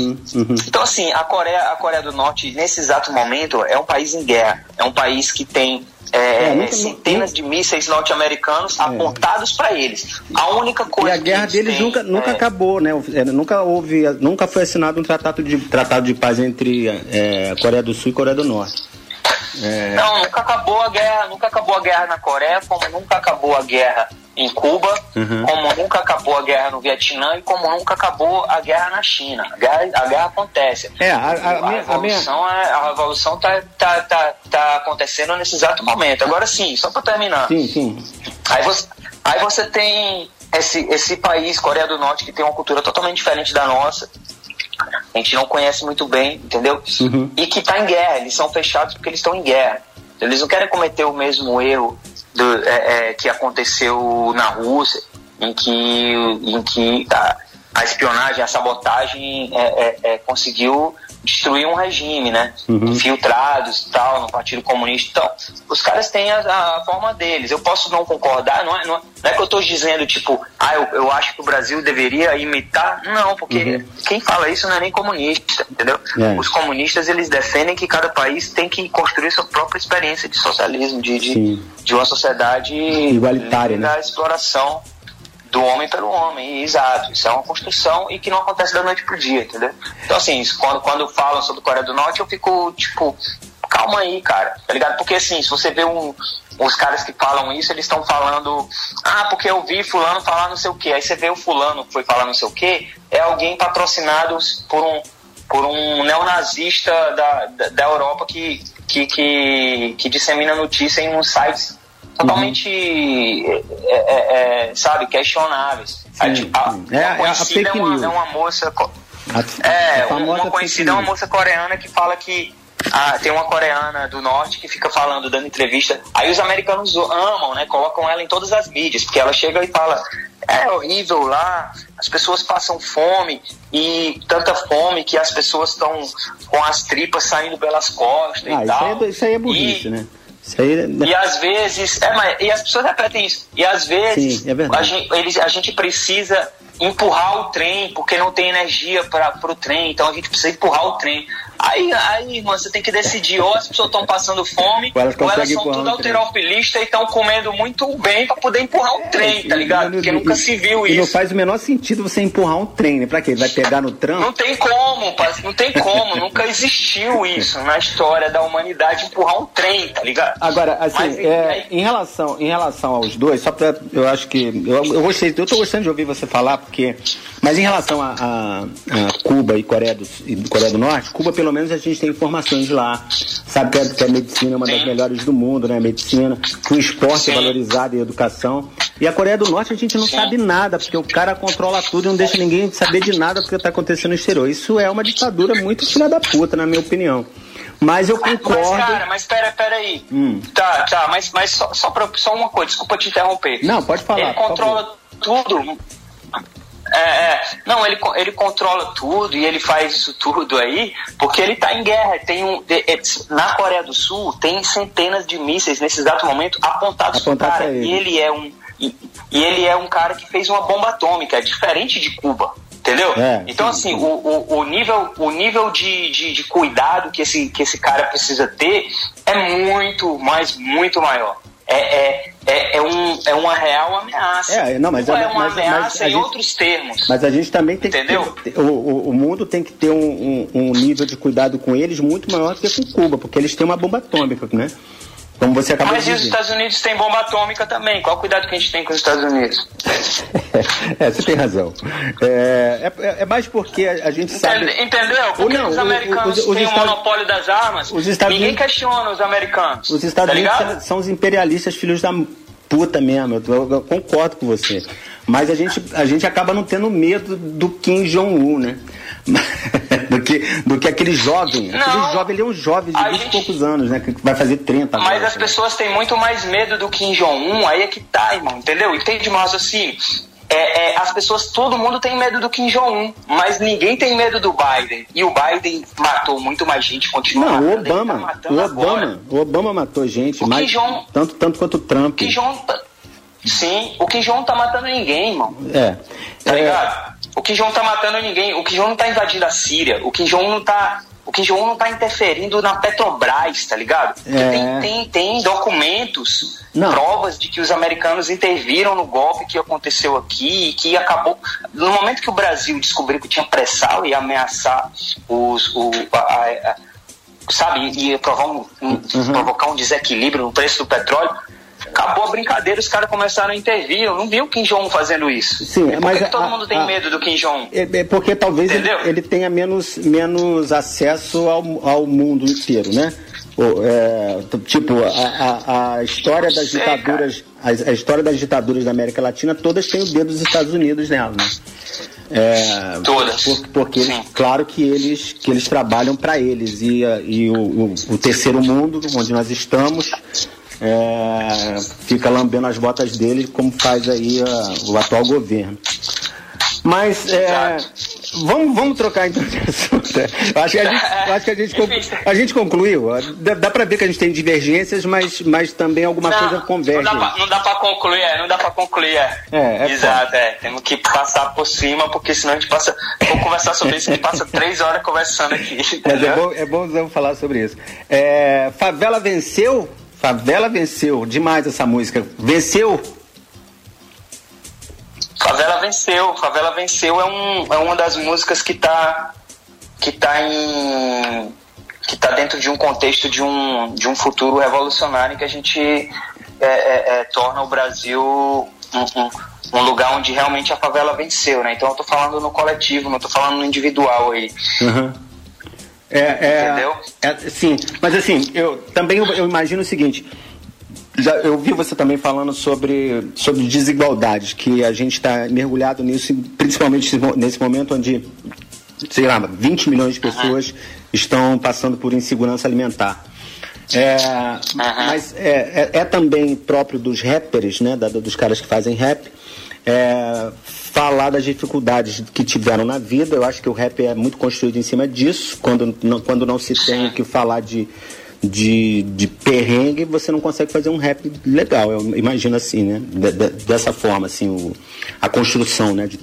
Então, assim, a Coreia, a Coreia do Norte, nesse exato momento, é um país em guerra. É um país que tem é, É, nunca- centenas de mísseis norte-americanos apontados para eles. A única E coisa a guerra deles têm nunca, nunca é- acabou, né? É, Nunca houve, nunca foi assinado um tratado de, tratado de paz entre é, Coreia do Sul e Coreia do Norte. É, Não, nunca acabou a guerra, nunca acabou a guerra na Coreia, como nunca acabou a guerra em Cuba, Uhum. como nunca acabou a guerra no Vietnã e como nunca acabou a guerra na China. A guerra, a guerra acontece. É, a- a- a minha- a minha- revolução, é, a revolução tá, tá, tá, tá acontecendo nesse exato momento. Agora sim, só para terminar. sim, sim. Aí você, aí você tem esse, esse país, Coreia do Norte, que tem uma cultura totalmente diferente da nossa. A gente não conhece muito bem, entendeu? E que está em guerra. Eles são fechados porque eles estão em guerra. Eles não querem cometer o mesmo erro do- é, é, que aconteceu na Rússia, em que, em que a, a espionagem, a sabotagem é, é, é, conseguiu destruir um regime, né? Infiltrados e tal, no Partido Comunista. Então, os caras têm a, a forma deles. Eu posso não concordar, não é, não é, não é que eu estou dizendo, tipo, ah, eu, eu acho que o Brasil deveria imitar. Não, porque quem fala isso não é nem comunista, entendeu? É. Os comunistas, eles defendem que cada país tem que construir sua própria experiência de socialismo, de, de, de uma sociedade Igualitária, né? da exploração do homem pelo homem, exato. Isso é uma construção e que não acontece da noite pro dia, entendeu? Então, assim, isso, quando, quando falam sobre Coreia do Norte, eu fico, tipo, calma aí, cara, tá ligado? Porque, assim, se você vê um, os caras que falam isso, eles estão falando, ah, porque eu vi fulano falar não sei o quê. Aí você vê o fulano que foi falar não sei o quê, é alguém patrocinado por um, por um neonazista da, da, da Europa que, que, que, que dissemina notícia em uns sites totalmente, é, é, é, sabe, questionáveis. Aí, tipo, a, É a- é a fake é uma, é uma moça... A, É, a uma conhecida é uma moça coreana que fala que ah, tem uma coreana do norte que fica falando, dando entrevista. Aí os americanos amam, né? Colocam ela em todas as mídias, porque ela chega e fala: é horrível lá, as pessoas passam fome e tanta fome que as pessoas estão com as tripas saindo pelas costas Ah, e isso aí, tal. é, isso aí é burrice, E- né? Isso aí é- e às vezes, é, mas, e as pessoas repetem isso. E às vezes Sim, é a, gente, eles, a gente precisa empurrar o trem porque não tem energia para o trem, então a gente precisa empurrar o trem. Aí, aí, mano, você tem que decidir, ou as pessoas estão passando fome, Ou elas ou elas são tudo alterofilistas e estão comendo muito bem para poder empurrar o trem, tá ligado? Porque nunca se viu e não isso. faz o menor sentido você empurrar um trem, né? Pra quê? Vai pegar no Não trampo? tem como, parceiro, não tem como, (laughs) nunca existiu isso na história da humanidade empurrar um trem, tá ligado? Agora, assim, Mas, é, em, relação, em relação aos dois, só pra. Eu acho que. Eu, eu gostei, eu tô gostando de ouvir você falar, porque. Mas em relação a, a- a Cuba e Coreia, do, e Coreia do Norte, Cuba, pelo menos, a gente tem informações de lá. Sabe que a, que a medicina é uma das Sim. melhores do mundo, né? A medicina, que o esporte Sim. é valorizado e a educação. E a Coreia do Norte a gente não Sim. sabe nada, porque o cara controla tudo e não deixa ninguém saber de nada porque tá acontecendo no exterior. Isso é uma ditadura muito filha da puta, na minha opinião. Mas eu concordo. Mas, cara, mas pera, pera aí. Hum. Tá, tá, mas, mas só, só, pra- só uma coisa, desculpa te interromper. Não, pode falar, Ele controla tudo. É, é, não, ele, ele controla tudo e ele faz isso tudo aí porque ele tá em guerra. Tem um, é, na Coreia do Sul tem centenas de mísseis nesse exato momento apontados cara. pra ele. E ele é um. E, e ele é um cara que fez uma bomba atômica, é diferente de Cuba. Entendeu? É, então, sim, assim, sim. O, o, o nível, o nível de, de, de cuidado que esse, que esse cara precisa ter é muito, mas muito maior. É, é, é, é, um, é uma real ameaça. É, não, mas- Cuba é uma mas- mas ameaça a em gente- outros termos. Mas a gente também tem Entendeu? que ter, o, o, o mundo tem que ter um, um, um nível de cuidado com eles muito maior do que com Cuba, porque eles têm uma bomba atômica, né? Como você acabou Mas de e os dizer. Estados Unidos têm bomba atômica também. Qual o cuidado que a gente tem com os Estados Unidos? (laughs) é, você tem razão. É, é, é mais porque a, a gente sabe. Entende- Entendeu? Porque não, os americanos os- os têm o Estados- monopólio das armas. os Estados Ninguém Unidos- questiona os americanos. Os Estados tá Unidos são, são os imperialistas filhos da puta mesmo. Eu, eu- eu concordo com você. Mas a gente, a gente acaba não tendo medo do Kim Jong-un, né? (laughs) do, que, do que aquele jovem. Aquele Não. jovem, ele é um jovem de A 20 e gente- poucos anos, né? Que vai fazer 30 Mas agora. as pessoas têm muito mais medo do Kim Jong-un, aí é que tá, irmão, entendeu? Entende meu raciocínio? É, é, as pessoas, todo mundo tem medo do Kim Jong-un, mas ninguém tem medo do Biden. E o Biden matou muito mais gente, continua Não, o matando, tá Obama. matando O agora. Obama, o Obama matou gente, O mais, Kim Jong- tanto, tanto quanto o Trump. O Kim Jong tá... Sim, o Kim Jong tá matando ninguém, irmão. É. Tá É, ligado? O Kim Jong tá matando ninguém. O Jong não tá invadindo a Síria. O Jong não tá. O Kim Jong não tá interferindo na Petrobras, tá ligado? É. tem, tem, tem documentos, Não. provas de que os americanos interviram no golpe que aconteceu aqui e que acabou. No momento que o Brasil descobriu que tinha pré-sal e ameaçar os. O, a- a- a- sabe, ia provar um- um- Uhum. provocar um desequilíbrio no preço do petróleo. Acabou a brincadeira, os caras começaram a intervir. Eu não vi o Kim Jong fazendo isso. Sim, por mas que todo a- mundo tem a- medo do Kim Jong? É, é porque talvez ele, ele tenha menos, menos acesso ao, ao mundo inteiro, né? É, tipo, a, a, história das Sei, ditaduras, a, a história das ditaduras da América Latina, todas têm o dedo dos Estados Unidos nela, né? É, Todas. por- porque, Sim. claro que eles, que eles trabalham para eles e, e o, o, o terceiro mundo, onde nós estamos, é, fica lambendo as botas dele, como faz aí a- o atual governo. Mas é, vamos, vamos trocar então de (laughs) assunto. Acho que a gente, acho que a gente, (laughs) conclu- a gente concluiu. Dá, dá para ver que a gente tem divergências, mas, mas também alguma coisa converge. Não dá, não pra concluir, é, não dá pra concluir, é. É, é Exato, é. Temos que passar por cima, porque senão a gente passa. Vou conversar sobre isso, a gente passa três horas conversando aqui. Mas é bom, é bom falar sobre isso. É, Favela venceu? Favela venceu. Demais essa música. Venceu? Favela venceu. Favela venceu é, um, é uma das músicas que tá que tá em que tá dentro de um contexto de um de um futuro revolucionário que a gente é, é, é, torna o Brasil um, um- um lugar onde realmente a favela venceu, né? Então eu tô falando no coletivo, não tô falando no individual aí. É, é, Entendeu? é, sim, mas assim, eu também eu, imagino o seguinte. Já, eu vi você também falando sobre, sobre desigualdades, que a gente está mergulhado nisso, principalmente nesse mo- nesse momento onde, sei lá, 20 milhões de pessoas estão passando por insegurança alimentar. É, Mas é, é, é também próprio dos rappers, né, da- dos caras que fazem rap, é, falar das dificuldades que tiveram na vida. Eu acho que o rap é muito construído em cima disso. Quando não, quando não se tem o que falar de, de, de perrengue, você não consegue fazer um rap legal. Eu imagino assim, né? De- de- dessa forma, assim, o, a construção né, de-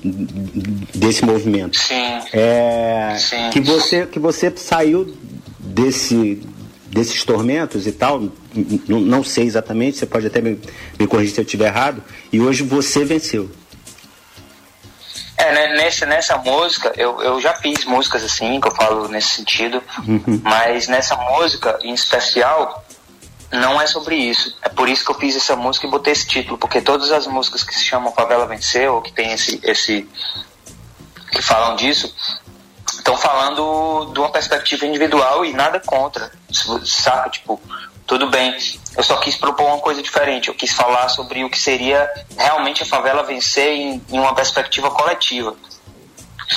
desse movimento. Sim. É, Sim. que você que você saiu desse desses tormentos e tal, n- n- não sei exatamente, você pode até me, me corrigir se eu estiver errado, e hoje você venceu. É, né, nesse, nessa música, eu, eu já fiz músicas assim, que eu falo nesse sentido, mas nessa música em especial, não é sobre isso. É por isso que eu fiz essa música e botei esse título, porque todas as músicas que se chamam Favela Venceu, ou que tem esse, esse. que falam disso, estão falando de uma perspectiva individual e nada contra. Saca? Tipo, tudo bem. Eu só quis propor uma coisa diferente. Eu quis falar sobre o que seria realmente a favela vencer em, em uma perspectiva coletiva.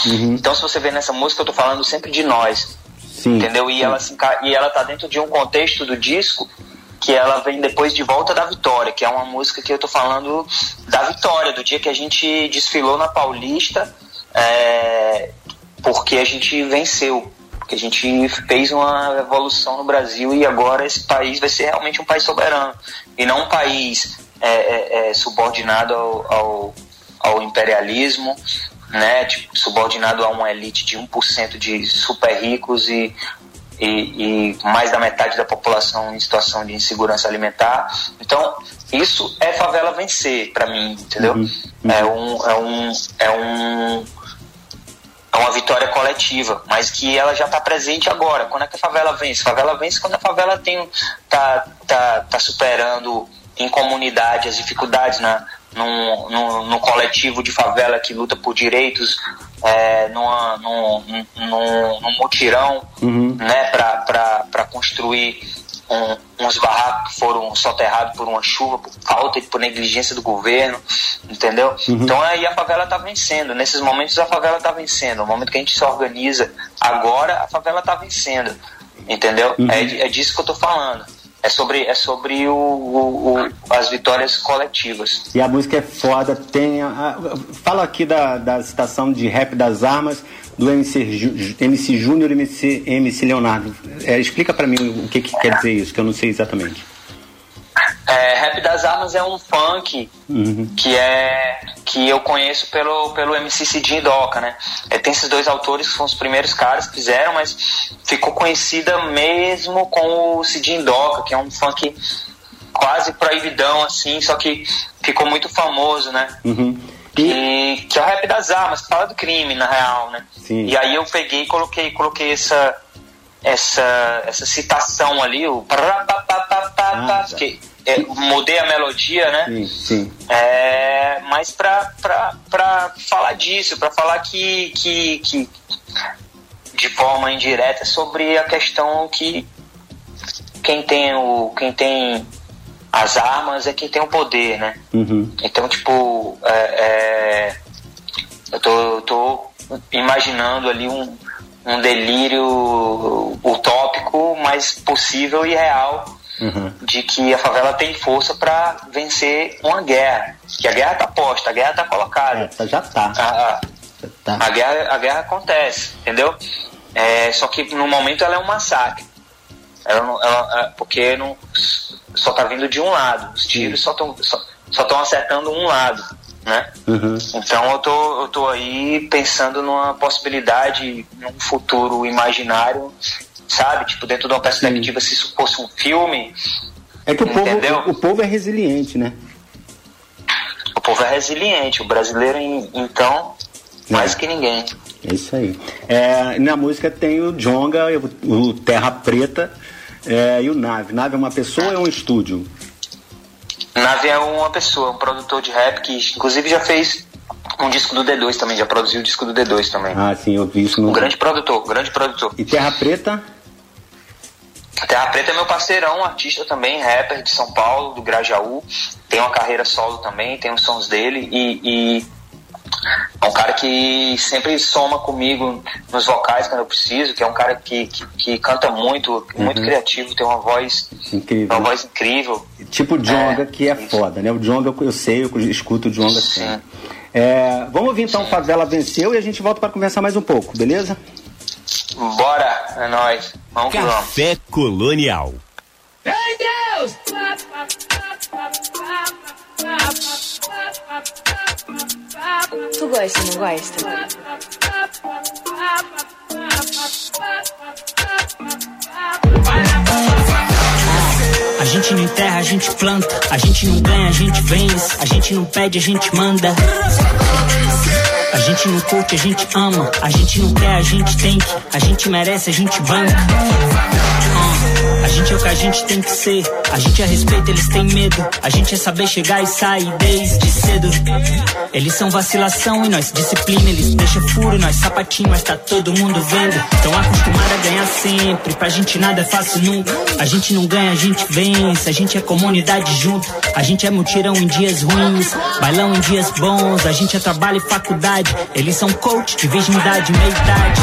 Então, se você vê nessa música, eu tô falando sempre de nós. Sim. Entendeu? E ela, se enca- e ela tá dentro de um contexto do disco que ela vem depois de Volta da Vitória, que é uma música que eu tô falando da vitória, do dia que a gente desfilou na Paulista, é, porque a gente venceu. Porque a gente fez uma evolução no Brasil e agora esse país vai ser realmente um país soberano. E não um país é, é, é subordinado ao, ao, ao imperialismo, né, tipo, subordinado a uma elite de 1% de super ricos e, e, e, mais da metade da população em situação de insegurança alimentar. Então, isso é favela vencer para mim, entendeu? Uhum. É um. É um, é um é uma vitória coletiva, mas que ela já está presente agora. Quando é que a favela vence? A favela vence quando a favela tem tá, tá, tá superando em comunidade as dificuldades na, num, num, num coletivo de favela que luta por direitos, é, numa, num, num, num mutirão Uhum. né, para construir um, uns barracos que foram soterrados por uma chuva, por falta e por negligência do governo, entendeu? Então aí a favela está vencendo. Nesses momentos a favela está vencendo. No momento que a gente se organiza agora, a favela está vencendo, entendeu? É, de- é disso que eu tô falando. É sobre, é sobre o, o- o- as vitórias coletivas. E a música é foda, tem. a- a- fala aqui da, da citação de rap das armas do MC, MC Júnior e MC, MC Leonardo. É, explica pra mim o que, que quer dizer isso, que eu não sei exatamente. É, Rap das Armas é um funk Uhum. que é que eu conheço pelo, pelo MC Cidinho e Doca, né? É, tem esses dois autores que foram os primeiros caras que fizeram, mas ficou conhecida mesmo com o Cidinho Doca, que é um funk quase proibidão, assim, só que ficou muito famoso, né? Uhum. Que, que é o rap das armas, que fala do crime, na real, né? Sim. E aí eu peguei e coloquei, coloquei essa, essa, essa citação ali, o Ah, tá. que é, mudei a melodia, né? Sim, sim. É, mas pra, pra, pra falar disso, pra falar que, que, que de forma indireta sobre a questão que quem tem o quem tem as armas é quem tem o poder, né? Uhum. Então, tipo, é, é, eu tô, eu tô imaginando ali um, um delírio utópico, mas possível e real Uhum. de que a favela tem força para vencer uma guerra. Que a guerra tá posta, a guerra tá É, colocada. tá- já tá. A, a- Já tá. a guerra, a guerra acontece, entendeu? É, só que no momento ela é um massacre. Ela não- ela- é, porque não, só tá vindo de um lado. Os tiros só estão só, só tão acertando um lado, né? Uhum. Então eu tô, eu tô aí pensando numa possibilidade, num futuro imaginário, sabe? Tipo, dentro de uma perspectiva, se isso fosse um filme, É que o povo, o povo é resiliente, né? o povo é resiliente. O brasileiro, então, mais É. que ninguém. É isso aí. É, na música tem o Jonga, o Terra Preta é, e o Nave. Nave é uma pessoa ou é um estúdio? Nave é uma pessoa, um produtor de rap que inclusive já fez um disco do D2 também, já produziu o disco do D2 também. Ah, sim, eu vi isso no. Um grande produtor, um grande produtor. E Terra Preta? Terra Preta é meu parceirão, um artista também, rapper de São Paulo, do Grajaú. Tem uma carreira solo também, tem os sons dele e, e é um cara que sempre soma comigo nos vocais quando eu preciso, que é um cara que, que, que canta muito, muito criativo, tem uma voz, Incrível. uma voz incrível. Tipo o Jonga, É, que é isso. foda, né? O Jonga eu sei, eu escuto o Jonga Sim. sempre. É, vamos ouvir então Favela Venceu e a gente volta para conversar mais um pouco, beleza? Bora, é nóis. Vamos que vamos. Café Colonial. Tu gosta, não gosta? A gente não enterra, a gente planta. A gente não ganha, a gente vence. A gente não pede, a gente manda. A gente não curte, a gente ama. A gente não quer, a gente tem. A gente merece, a gente banca. Gente tem que ser. A gente é respeito, eles têm medo. A gente é saber chegar e sair desde cedo. Eles são vacilação e nós disciplina. Eles deixam furo, nós sapatinho, mas tá todo mundo vendo. Tão acostumado a ganhar sempre. Pra gente nada é fácil nunca. A gente não ganha, a gente vence. A gente é comunidade junto. A gente é mutirão em dias ruins. Bailão em dias bons. A gente é trabalho e faculdade. Eles são coach de virgindade, meia idade.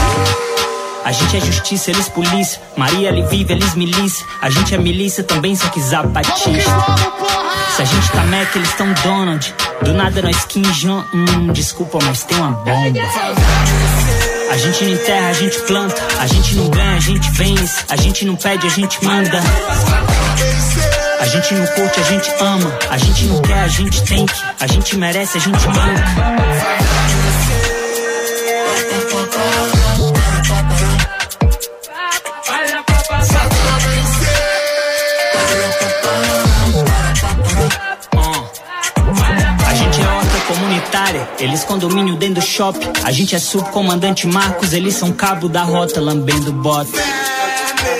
A gente é justiça, eles polícia. Maria, ele vive, eles milícia. A gente é milícia também, só que zapatista. Se a gente tá Mac, eles tão Donald. Do nada nós Kim Jong. Hum, desculpa, mas tem uma bomba. A gente não enterra, a gente planta. A gente não ganha, a gente vence. A gente não pede, a gente manda. A gente não curte, a gente ama. A gente não quer, a gente tem que. A gente merece, a gente banca. Eles condomínio dentro do shopping. A gente é subcomandante Marcos, eles são cabo da rota, lambendo bota.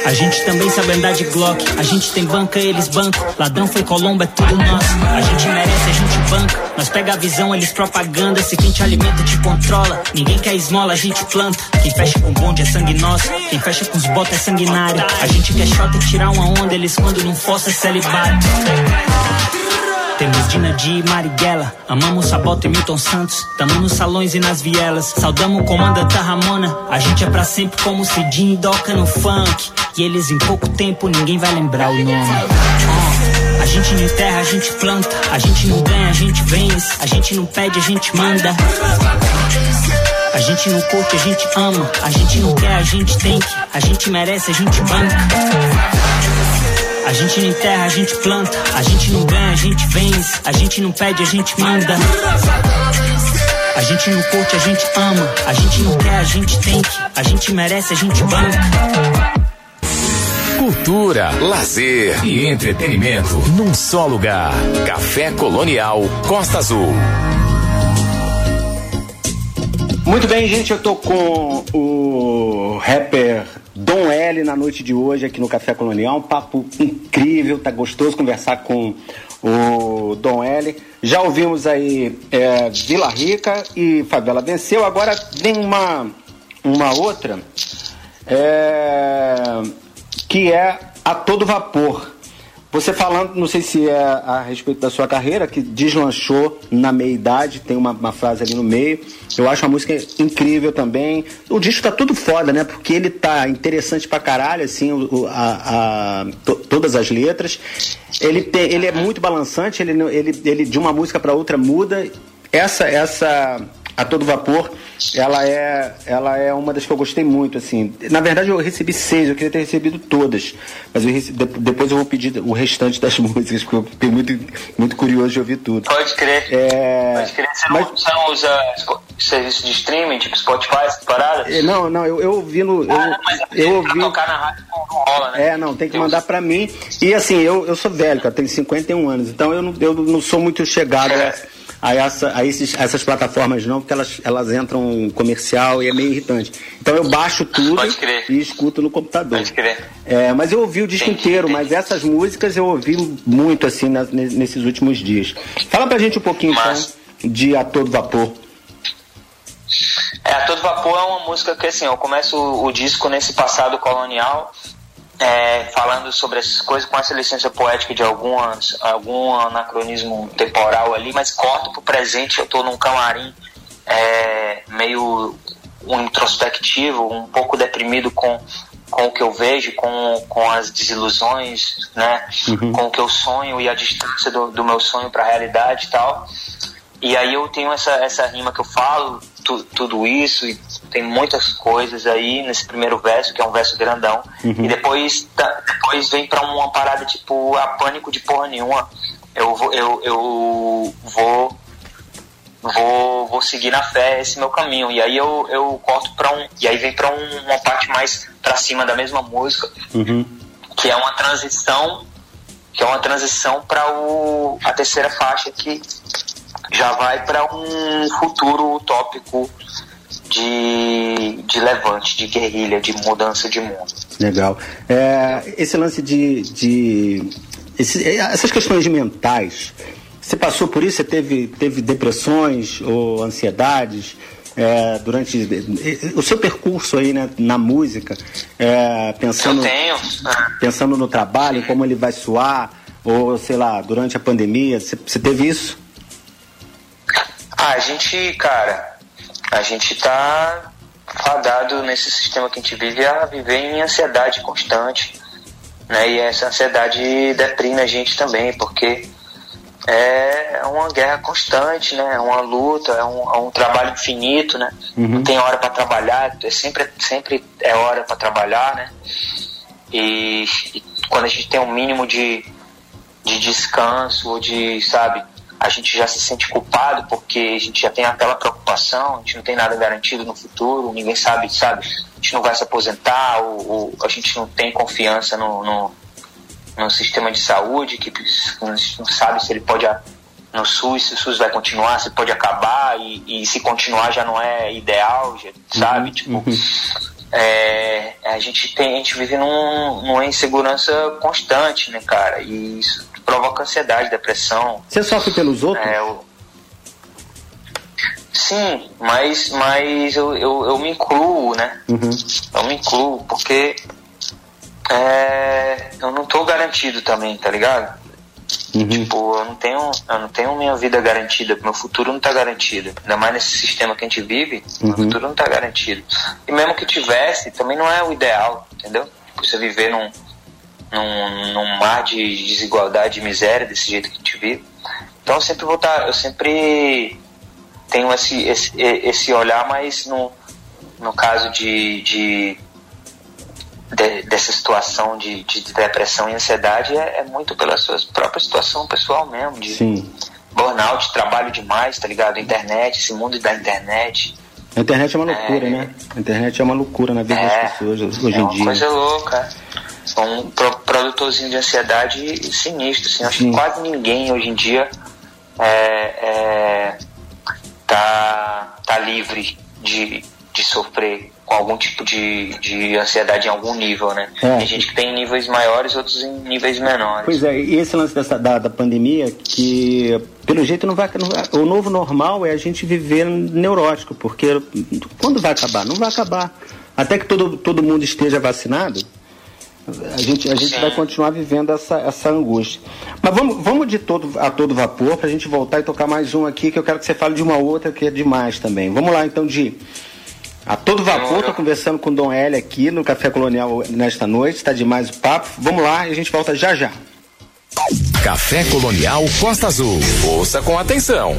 A gente também sabe andar de Glock. A gente tem banca, eles bancam. Ladrão foi Colombo, é tudo nosso. A gente merece, a gente banca. Nós pega a visão, eles propaganda. Se quem te alimenta te controla. Ninguém quer esmola, a gente planta. Quem fecha com bonde é sangue nosso. Quem fecha com os botas é sanguinário. A gente quer shot e tirar uma onda. Eles quando não força é celibato. Temos Dina Di e Marighella. Amamos Sabota e Milton Santos. Tamo nos salões e nas vielas. Saudamos comandante Ramona. A gente é pra sempre como Cidinho e Doca no funk. E eles em pouco tempo ninguém vai lembrar o nome. Ó, A gente não enterra, a gente planta. A gente não ganha, a gente vence. A gente não pede, a gente manda. A gente não curte, a gente ama. A gente não quer, a gente tem que. A gente merece, a gente banca. A gente não enterra, a gente planta. A gente não ganha, a gente vence. A gente não pede, a gente manda. A gente não curte, a gente ama. A gente não quer, a gente tem que. A gente merece, a gente banca. Cultura, lazer e entretenimento num só lugar. Café Colonial Costa Azul. Muito bem, gente, eu tô com o rapper Dom L na noite de hoje aqui no Café Colonial. Um papo incrível, tá gostoso conversar com o Dom L. Já ouvimos aí é, Vila Rica e Favela Venceu. Agora vem uma, uma outra é, que é A Todo Vapor. Você falando, não sei se é a respeito da sua carreira, que deslanchou na meia-idade, tem uma, uma frase ali no meio. Eu acho a música incrível também. O disco tá tudo foda, né? Porque ele tá interessante pra caralho, assim, o, a, a- to- todas as letras. Ele, tem, ele é muito balançante, ele, ele, ele de uma música pra outra muda. Essa, essa a todo vapor, ela é, ela é uma das que eu gostei muito, assim. Na verdade, eu recebi seis, eu queria ter recebido todas, mas eu rece- de- depois eu vou pedir o restante das (laughs) músicas, porque eu fiquei muito, muito curioso de ouvir tudo. Pode crer. É, Pode crer. Você, mas- não, usa spo- serviço de streaming, tipo Spotify, essas paradas? É, Não, não, eu, eu ouvi no. Eu, Ah, não, mas eu ouvi. tocar na rádio não rola, né? É, não, tem que mandar pra mim. E assim, eu, eu sou velho, cara, tenho 51 anos, então eu não, eu não sou muito chegado a, a essa, a, esses, a essas plataformas não, porque elas, elas entram comercial e é meio irritante. Então eu baixo tudo e escuto no computador. Pode crer. É, mas eu ouvi o disco inteiro, mas essas músicas eu ouvi muito assim na- ne- nesses últimos dias. Fala pra gente um pouquinho Mas- então de A Todo Vapor. É, A Todo Vapor é uma música que, assim, eu começo o, o disco nesse passado colonial, é, falando sobre essas coisas com essa licença poética de algumas, algum anacronismo temporal ali, mas corto pro presente, eu tô num camarim é, meio um introspectivo, um pouco deprimido com, com o que eu vejo, com, com as desilusões, né, com o que eu sonho e a distância do, do meu sonho para a realidade e tal. E aí eu tenho essa, essa rima que eu falo, tu- tudo isso, e tem muitas coisas aí nesse primeiro verso, que é um verso grandão. E depois, tá- depois vem pra uma parada tipo, a pânico de porra nenhuma. Eu vou, eu, eu vou, vou, vou seguir na fé esse meu caminho. E aí eu, eu corto pra um. E aí vem pra um- uma parte mais pra cima da mesma música, que é uma transição que é uma transição para a terceira faixa que já vai para um futuro utópico de, de levante, de guerrilha, de mudança de mundo. Legal. É, esse lance de. de esse- essas questões mentais, você passou por isso? Você teve, teve depressões ou ansiedades? é, durante o seu percurso aí né, na música, é, pensando, ah, pensando no trabalho, como ele vai soar, ou sei lá, durante a pandemia, você, você teve isso? Ah, a gente, cara, a gente tá fadado nesse sistema que a gente vive a viver em ansiedade constante, né? E essa ansiedade deprime a gente também, porque é uma guerra constante, né? É uma luta, é um, é um trabalho infinito, né? Não tem hora para trabalhar, é sempre, sempre é hora para trabalhar, né? E, e quando a gente tem um mínimo de, de descanso ou de, sabe, a gente já se sente culpado porque a gente já tem aquela preocupação, a gente não tem nada garantido no futuro, ninguém sabe, sabe, a gente não vai se aposentar, ou, ou a gente não tem confiança no, no, no sistema de saúde, que a gente não sabe se ele pode no SUS, se o SUS vai continuar, se pode acabar, e, e se continuar já não é ideal, já- sabe? tipo, é, a gente tem, a gente vive num, numa insegurança constante, né, cara? E isso provoca ansiedade, depressão. Você sofre pelos outros? É, eu- Sim, mas, mas eu, eu, eu me incluo, né? Uhum. Eu me incluo, porque é, eu não tô garantido também, tá ligado? Uhum. Tipo, eu não tenho, eu não tenho minha vida garantida, meu futuro não tá garantido. Ainda mais nesse sistema que a gente vive, meu Uhum. futuro não tá garantido. E mesmo que tivesse, também não é o ideal, entendeu? Tipo, Você viver num, num, num mar de desigualdade e miséria desse jeito que a gente vive. Então eu sempre vou estar, eu sempre tenho esse, esse, esse olhar, mas no, no caso de, de, de- dessa situação de, de depressão e ansiedade é, é muito pela sua própria situação pessoal mesmo, de Sim. burnout, trabalho demais, tá ligado? Internet, esse mundo da internet. A internet é uma loucura, É. né? A internet é uma loucura na vida É, das pessoas hoje é em uma dia. coisa louca. É um pro- produtorzinho de ansiedade sinistro. Assim. Acho Sim. que quase ninguém hoje em dia é, é, tá, tá livre de, de sofrer com algum tipo de, de ansiedade em algum nível, né? É. Tem gente que tem em níveis maiores, outros em níveis menores. Pois é, e esse lance dessa, da, da pandemia, que pelo jeito não vai, não vai- O novo normal é a gente viver neurótico, porque quando vai acabar? Não vai acabar. Até que todo, todo mundo esteja vacinado, a gente, a gente vai continuar vivendo essa, essa angústia. Mas vamos, vamos de todo, a todo vapor para a gente voltar e tocar mais um aqui, que eu quero que você fale de uma outra que é demais também. Vamos lá então de. A todo vapor, tô conversando com o Dom L aqui no Café Colonial nesta noite, está demais o papo. Vamos lá e a gente volta já já. Café Colonial Costa Azul. Ouça com atenção.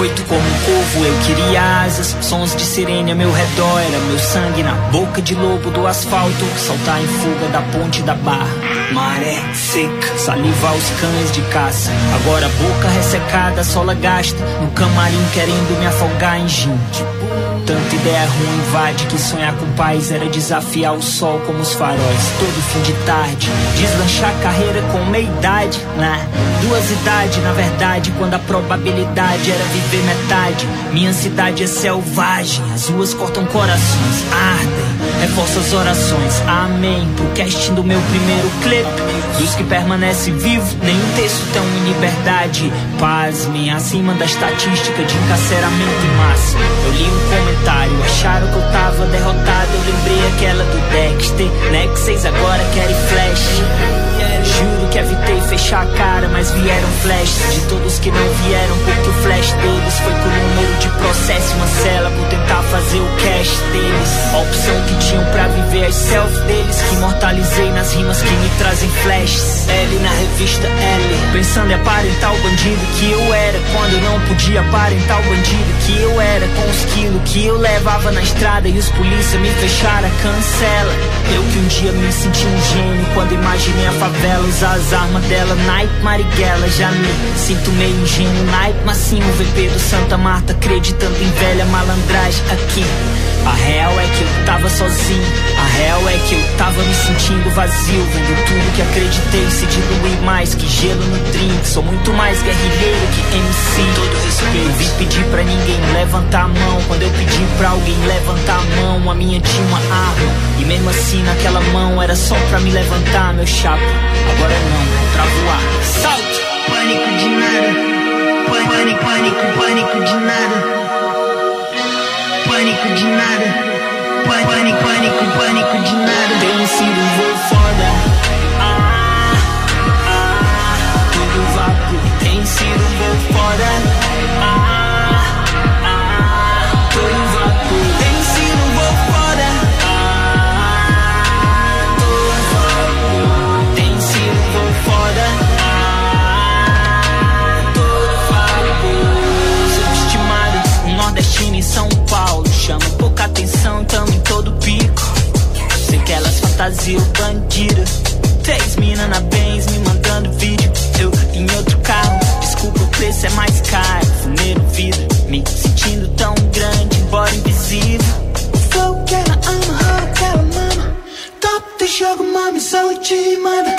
Afoito como um corvo, eu queria asas. Sons de sirene a meu redor, era meu sangue na boca de lobo do asfalto. Saltar em fuga da ponte da barra. Maré seca, saliva aos cães de caça. Agora boca ressecada, sola gasta. No camarim querendo me afogar em gin. Tanta ideia ruim invade que sonhar com paz era desafiar o sol como os faróis. Todo fim de tarde, deslanchar carreira com meia idade, né? Duas idades, na verdade, quando a probabilidade era viver metade. Minha cidade é selvagem, as ruas cortam corações, ardem, reforça as orações. Amém. Pro casting do meu primeiro clipe, dos que permanecem vivos, nenhum texto tão em liberdade. Pasmem, acima da estatística de encarceramento em massa. Eu li um comentário, acharam que eu tava derrotado. Eu lembrei aquela do Dexter. Nexus agora querem flash. Juro que evitei fechar a cara, mas vieram flashes de todos que não vieram, porque o flash deles foi com o número de processo, uma cela por tentar fazer o cash deles. A opção que tinham pra viver as self deles, que imortalizei nas rimas que me trazem flashes. L na revista L, pensando em aparentar o bandido que eu era, quando não podia aparentar o bandido que eu era, com os quilos que eu levava na estrada e os polícia me fecharam cancela. Eu que um dia me senti um gênio quando imaginei a favela usar as armas dela, Night Marighella. Já me sinto meio ingênuo, Night, mas sim o VP do Santa Marta, acreditando em velha malandragem aqui. A real é que eu tava sozinho, a real é que eu tava me sentindo vazio, vendo tudo que acreditei se diluir mais que gelo no drink. Sou muito mais guerrilheiro que MC. Todo respeito. Vi pedir pra ninguém levantar a mão. Quando eu pedi pra alguém levantar a mão, a minha tinha uma arma. E mesmo assim, naquela mão era só pra me levantar, meu chapa. Agora não, pra voar. Salto! Pânico de nada. Pânico, pânico, pânico, pânico de nada. Pânico de nada. Pânico, pânico, pânico, de nada. Sido um voo foda. Ah, ah, tudo vapor. Tem um voo foda. Brasil, bandida. Três mina na Benz me mandando vídeo. Eu em outro carro, desculpa, o preço é mais caro. Funeiro vida, me sentindo tão grande, embora invisível. O flow que ela ama, mama. Top do jogo, mami, só te manda.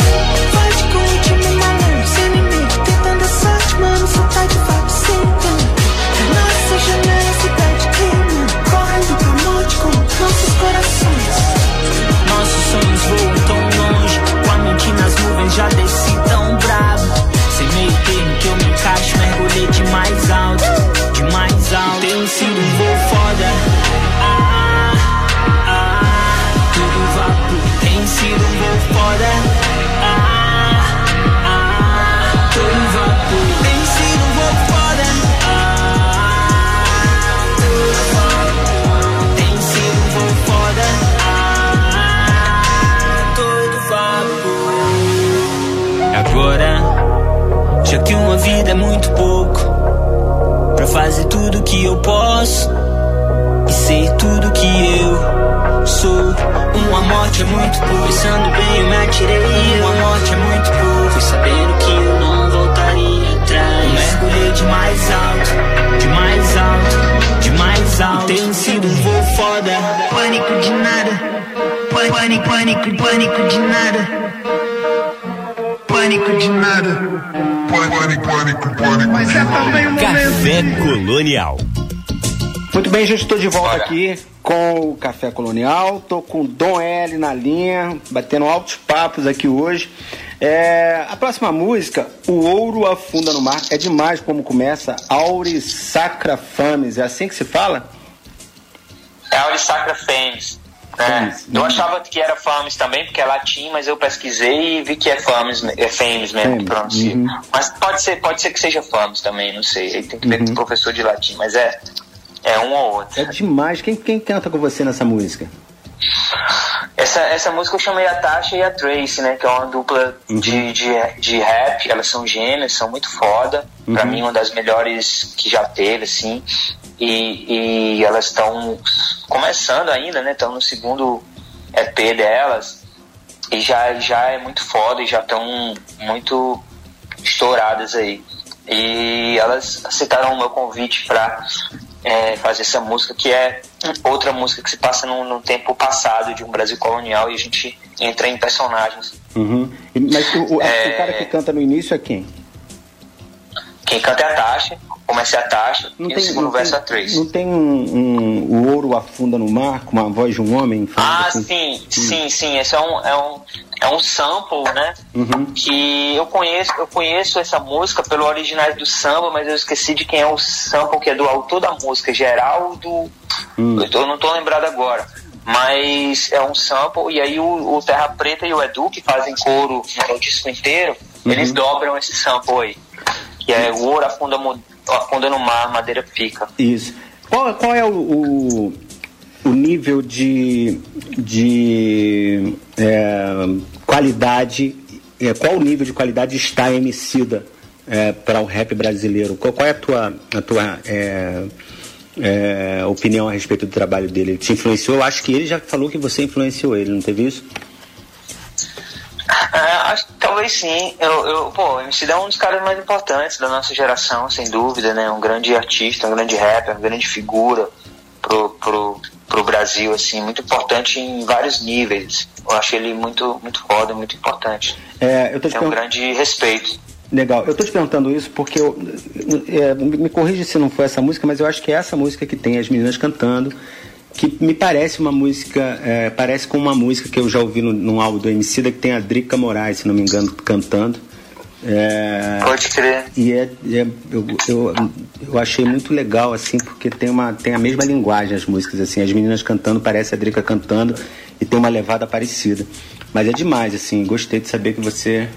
Fazer tudo que eu posso e ser tudo que eu sou. Uma morte é muito pouco. Pensando bem, eu me atirei. Uma morte é muito pouco. Fui sabendo que eu não voltaria atrás. Eu mergulhei de mais alto, de mais alto, de mais alto. Tem sido um voo foda. Pânico de nada. Pânico, pânico, pânico de nada. Pânico de nada. Pânico, pânico, pânico. Mas é também um momento. Café Colonial. Muito bem, gente, estou de volta aqui com o Café Colonial. Tô com Dom L na linha, batendo altos papos aqui hoje. É, a próxima música, O Ouro Afunda no Mar, é demais como começa. Auris Sacra Fames, é assim que se fala? É a Sacra Fames. Fames, Eu achava que era Fames também, porque é latim, mas eu pesquisei e vi que é Fames, é Fames mesmo que pronuncia. uhum. Mas pode ser, pode ser que seja Fames também, não sei. Aí tem que ver Uhum. com o professor de latim, mas é, é um ou outro. É demais. Quem, quem canta com você nessa música? Essa, essa música eu chamei a Tasha e a Tracy, né? Que é uma dupla de, de, de rap. Elas são gêmeas, são muito foda. Pra mim, uma das melhores que já teve, assim. E, e elas estão começando ainda, né? Estão no segundo EP delas. E já, já é muito foda e já estão muito estouradas aí. E elas aceitaram o meu convite pra é, fazer essa música, que é outra música que se passa num, num tempo passado de um Brasil colonial e a gente entra em personagens. Uhum. Mas o, o- É. o cara que canta no início é quem? Quem canta é a Tasha, começa a Tasha e no segundo não verso tem, a Tracy. não tem um, um- o ouro afunda no mar com uma voz de um homem Ah, assim? sim, sim, sim. Esse é um, é um, é um sample, né? Uhum. Que eu conheço, eu conheço essa música pelo original do samba, mas eu esqueci de quem é o sample que é do autor da música, Geraldo. Hum. Eu, não tô lembrado agora. Mas é um sample, e aí o, o Terra Preta e o Edu, que fazem coro no disco inteiro, Uhum. eles dobram esse sample aí. Que é o ouro afunda, afunda no mar, madeira pica. Isso. Qual, qual é o, o, o nível de, de é, qualidade, é, qual o nível de qualidade está Emicida é, para o rap brasileiro? Qual, qual é a tua, a tua é, é, opinião a respeito do trabalho dele? Ele te influenciou? Eu acho que ele já falou que você influenciou ele, não teve isso? É, talvez sim. Eu, eu, pô, o MC é um dos caras mais importantes da nossa geração, sem dúvida, né? Um grande artista, um grande rapper, uma grande figura pro, pro, pro Brasil, assim, muito importante em vários níveis. Eu acho ele muito, muito foda, muito importante. É, eu tô te Tem um pergun- grande respeito. Legal, eu tô te perguntando isso porque eu, é, me corrige se não foi essa música, mas eu acho que é essa música que tem as meninas cantando, que me parece uma música, é, parece com uma música que eu já ouvi no, num álbum do MC que tem a Drica Moraes, se não me engano, cantando. É, Pode crer. e é, é- eu, eu, eu achei muito legal, assim, porque tem, uma, tem a mesma linguagem as músicas, assim, as meninas cantando, parece a Drica cantando e tem uma levada parecida. Mas é demais, assim, gostei de saber que você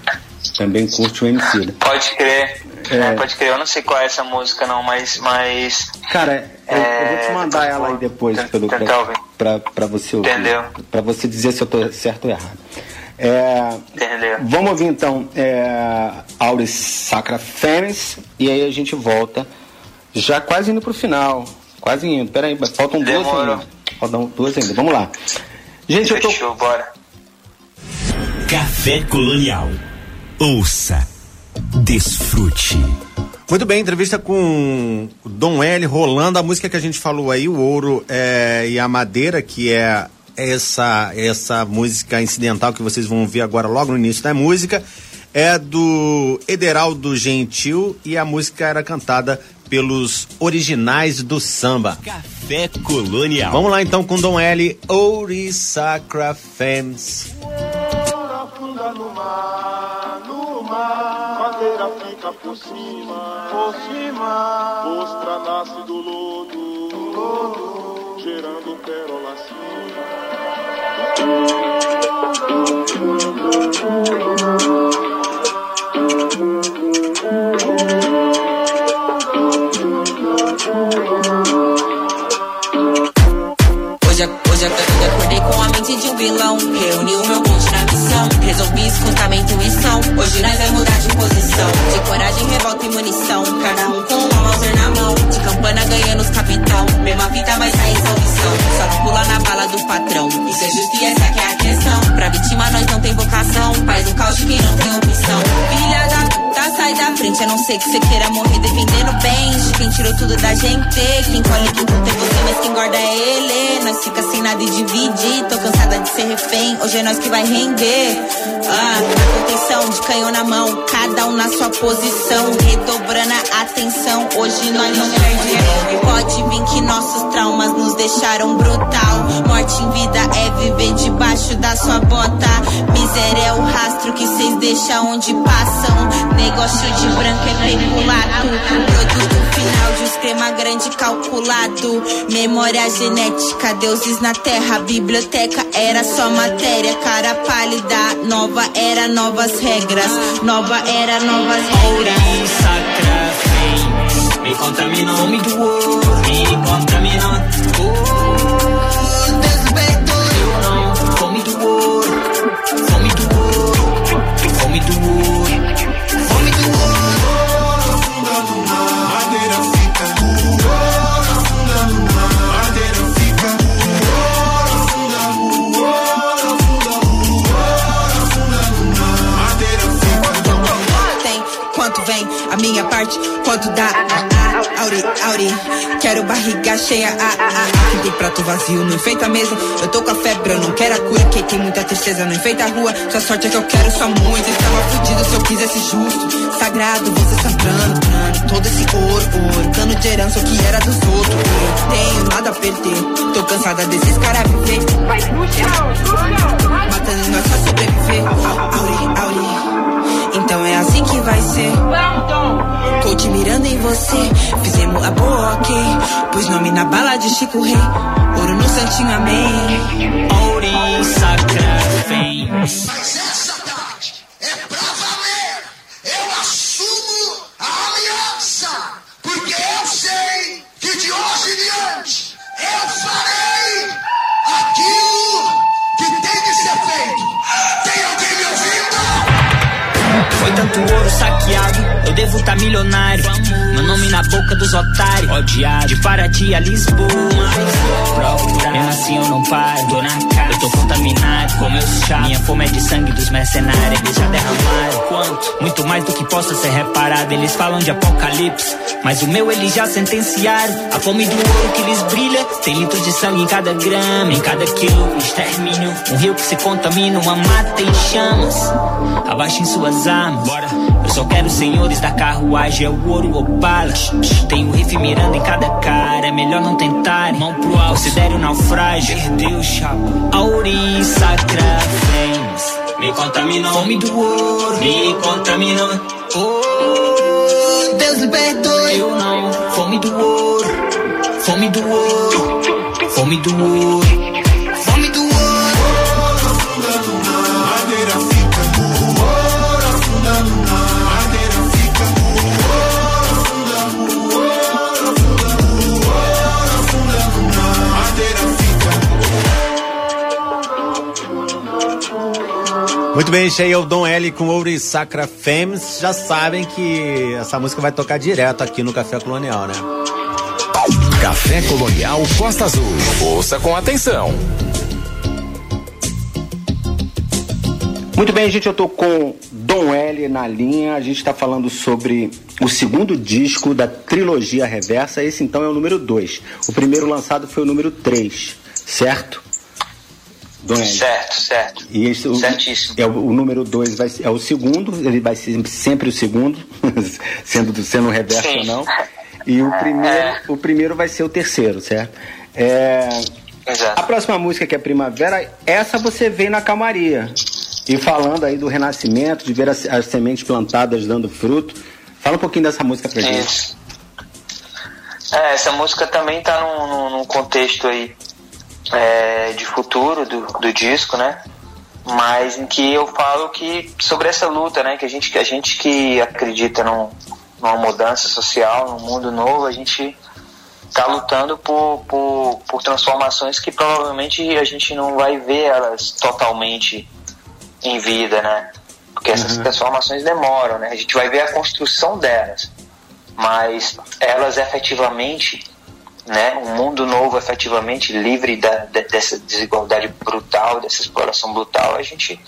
também curte o MC. Pode crer. É. É, pode crer. Eu não sei qual é essa música, não, mas. mas Cara, eu, eu vou te É, mandar ela aí depois pelo, pra, ouvir. pra, pra você ouvir. Entendeu. Pra você dizer se eu tô certo ou errado. É, Entendeu? vamos ouvir então é, Auris Sacra Fênix e aí a gente volta. Já quase indo pro final. Quase indo. Peraí, faltam duas ainda. Faltam duas ainda. Vamos lá. Gente, eu tô, Fechou, bora. Café Colonial. Ouça, desfrute. Muito bem, entrevista com o Dom L rolando a música que a gente falou aí, o ouro é, e a madeira, que é essa essa música incidental que vocês vão ouvir agora logo no início da música, é do Ederaldo Gentil e a música era cantada pelos originais do samba. Café Colonial. Vamos lá então com Dom L, Ouri Sacra Fems. afunda fica por cima, por cima, ostra nasce do lodo, do lodo, gerando pérola Hoje, hoje, hoje acordei com a mente de um vilão. Reuni o meu monte missão. Resolvi escutar minha intuição. Hoje nós vai mudar de posição. De coragem, revolta e munição. Cada um com uma Mauser na mão. De campana ganhando os capitão. Mesma fita, mas sem solução. Só não pula na bala do patrão. Isso é justo e essa que é a questão. Pra vítima nós não tem vocação. Faz um caos de quem não tem opção. Filha da puta, sai da frente. A não ser que você queira morrer defendendo bens. De quem tirou tudo da gente. Quem colhe quem conta é você, mas quem guarda é ele. Nós fica sem nada e divide. Tô cansada de ser refém. Hoje é nós que vai render. Ah, proteção de canhão na mão. Cada um na sua posição. Redobrando a atenção. Hoje nós não perdemos. Pode vir que nossos traumas nos deixaram brutal. Morte em vida é viver debaixo da sua bota. Miséria é o rastro que vocês deixam onde passam. Negócio de branco é peculato. Produto final de um esquema grande calculado. Memória genética, deuses na terra. Biblioteca era só matéria. Cara pálida, nova era, novas regras. Nova era, novas regras. Sacra fez, me contaminou, fome do ouro, me contaminou. Minha parte, quanto dá. Ah, ah, Auri, Auri, quero barriga cheia. Ah, ah, ah. Quem tem prato vazio não enfeita a mesa. Eu tô com a febre, eu não quero a cura. Quem tem muita tristeza não enfeita a rua. Sua sorte é que eu quero só muito. Estava fudido se eu quisesse justo. Sagrado, você sangrando. Todo esse ouro, ouro. Plano de herança, o que era dos outros. Eu tenho nada a perder. Tô cansada desses caras viver. Vai pro chão, Matando nós pra sobreviver. Auri, Auri. Assim que vai ser. Tô te mirando em você. Fizemos a boa, ok. Pus nome na bala de Chico Rei. Ouro no santinho, amém. Ouri, sacra Foi tanto ouro saqueado, eu devo tá milionário. Meu nome na boca dos otários, odiado. De Paraty a Lisboa. Mesmo assim eu não paro, tô na cara. Eu tô contaminado, com meus chá. Minha fome é de sangue dos mercenários, eles já derramaram. Quanto? Muito mais do que possa ser reparado. Eles falam de apocalipse, mas o meu eles já sentenciaram. A fome do ouro que lhes brilha, tem litros de sangue em cada grama, em cada quilo. Extermínio, um rio que se contamina, uma mata em chamas. Abaixem suas armas, bora. Só quero senhores da carruagem, é o ouro opala. Tem o rifle mirando em cada cara, é melhor não tentar. Mão pro alto, considere o naufrágio. Perdeu, chapa. Aurim sacra flames. Me contaminou, fome do ouro. Me contaminou. Oh, Deus me perdoe. Eu não, fome do ouro. Fome do ouro. Fome do ouro. Muito bem, esse aí é o Dom L com Ouro e Sacra Fems. Já sabem que essa música vai tocar direto aqui no Café Colonial, né? Café Colonial Costa Azul. Ouça com atenção. Muito bem, gente, eu tô com Dom L na linha. A gente está falando sobre o segundo disco da trilogia reversa. Esse então é o número 2. O primeiro lançado foi o número 3, certo? Dom L. Certo, certo. E esse, o, Certíssimo. É o, o número 2 vai é o segundo, ele vai ser sempre o segundo, (laughs) sendo, sendo reverso Sim. ou não. E o primeiro, o primeiro vai ser o terceiro, certo? É, a próxima música, que é Primavera, essa você vem na calmaria. E falando aí do renascimento, de ver as, as sementes plantadas dando fruto. Fala um pouquinho dessa música pra gente. Isso. É, essa música também tá num- num contexto aí é, de futuro do, do disco, né? Mas em que eu falo que sobre essa luta, né? Que a gente, que a gente que acredita num, numa mudança social, num mundo novo, a gente tá lutando por, por, por transformações que provavelmente a gente não vai ver elas totalmente em vida, né? Porque essas transformações demoram, né? A gente vai ver a construção delas, mas elas efetivamente, né? Um mundo novo efetivamente livre da, de- dessa desigualdade brutal, dessa exploração brutal, a gente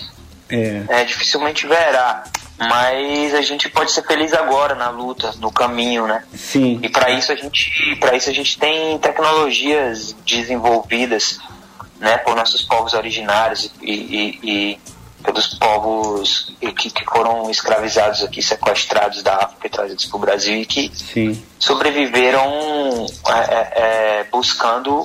É. é, dificilmente verá. Mas a gente pode ser feliz agora na luta, no caminho, né? Sim. E para isso a gente, para isso a gente tem tecnologias desenvolvidas, né, por nossos povos originários e, e- e pelos povos que, que foram escravizados aqui, sequestrados da África e trazidos para o Brasil e que Sim. sobreviveram é, é, é, buscando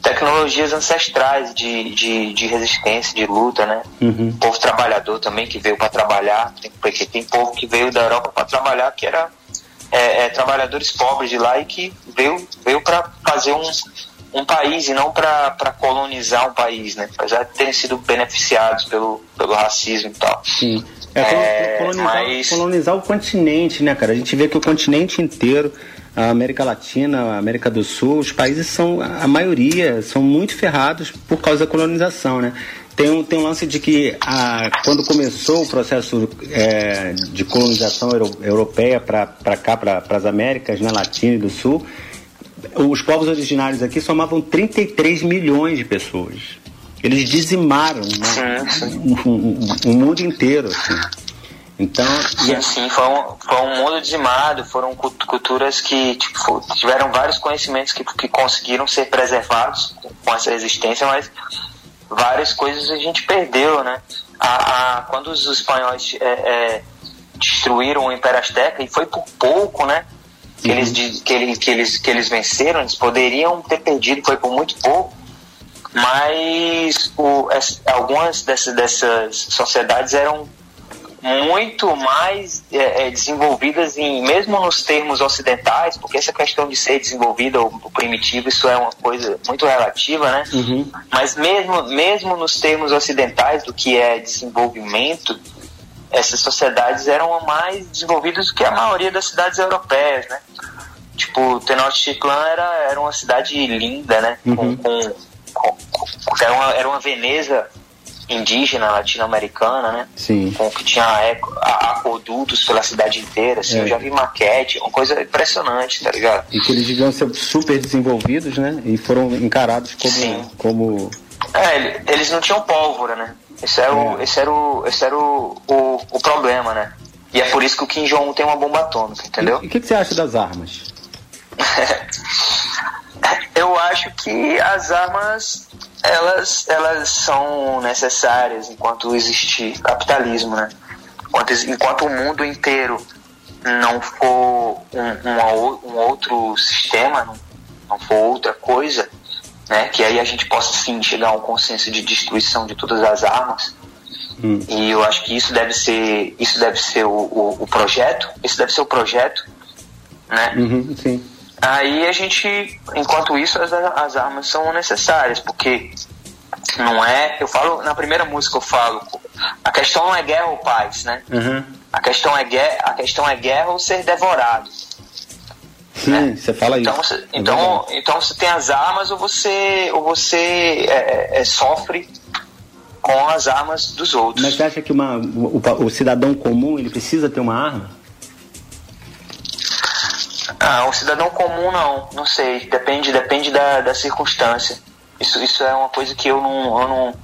tecnologias ancestrais de, de, de resistência, de luta, né? Uhum. povo trabalhador também que veio para trabalhar, tem- porque tem povo que veio da Europa para trabalhar que era é, é, trabalhadores pobres de lá e que veio, veio para fazer um, um país e não para colonizar um país, né? Apesar de terem sido beneficiados pelo, pelo racismo e tal. Sim. É, É, colonizar, mas- colonizar o continente, né, cara? A gente vê que o continente inteiro, a América Latina, a América do Sul, os países são, a maioria, são muito ferrados por causa da colonização, né? Tem um, tem um lance de que a, quando começou o processo é, de colonização euro- europeia para cá, para as Américas, né, Latina e do Sul, os povos originários aqui somavam 33 milhões de pessoas. Eles dizimaram né, o, o- o mundo inteiro. Assim. Então, e Sim, sim, foi um, foi um mundo dizimado, foram cult- culturas que tipo, tiveram vários conhecimentos que, que conseguiram ser preservados com essa resistência, mas várias coisas a gente perdeu, né? A, a- quando os espanhóis é, é, destruíram o Império Azteca, e foi por pouco, né? Que, eles, que, ele- que, eles, que eles venceram, eles poderiam ter perdido, foi por muito pouco, mas o, es- algumas dessas, dessas sociedades eram muito mais é, é, desenvolvidas em mesmo nos termos ocidentais porque essa questão de ser desenvolvida ou, ou primitivo isso é uma coisa muito relativa né Uhum. mas mesmo mesmo nos termos ocidentais do que é desenvolvimento essas sociedades eram mais desenvolvidas do que a maioria das cidades europeias né tipo Tenochtitlan era era uma cidade linda né com, com, com- com- era uma era uma Veneza indígena latino-americana, né? Sim. Com que tinha eco- a- aquodutos pela cidade inteira, assim, É. eu já vi maquete, uma coisa impressionante, tá ligado? e que eles deviam ser super desenvolvidos, né? E foram encarados como. como É, ele- eles não tinham pólvora, né? Esse era, o, esse era, o, esse era o, o, o problema, né? E é por isso que o Kim Jong-un tem uma bomba atômica, entendeu? E o que, que você acha das armas? (laughs) Eu acho que as armas elas, elas são necessárias enquanto existir capitalismo, né? Enquanto, enquanto o mundo inteiro não for um, ou- um outro sistema, não, não for outra coisa, né? Que aí a gente possa sim chegar a um consenso de destruição de todas as armas. E eu acho que isso deve ser, isso deve ser o, o, o projeto, esse deve ser o projeto, né? Uhum, sim. Aí a gente, enquanto isso, as, as armas são necessárias, porque não é. Eu falo, na primeira música eu falo, a questão não é guerra ou paz, né? Uhum. A questão é guerra, a questão é guerra ou ser devorado. Sim, você fala isso. Então você, É então, então você tem as armas ou você, ou você é, é, sofre com as armas dos outros. Mas você acha que uma, o, o- o cidadão comum ele precisa ter uma arma? Ah, um cidadão comum não, não sei. Depende, depende da, da circunstância. Isso, isso é uma coisa que eu não, eu não,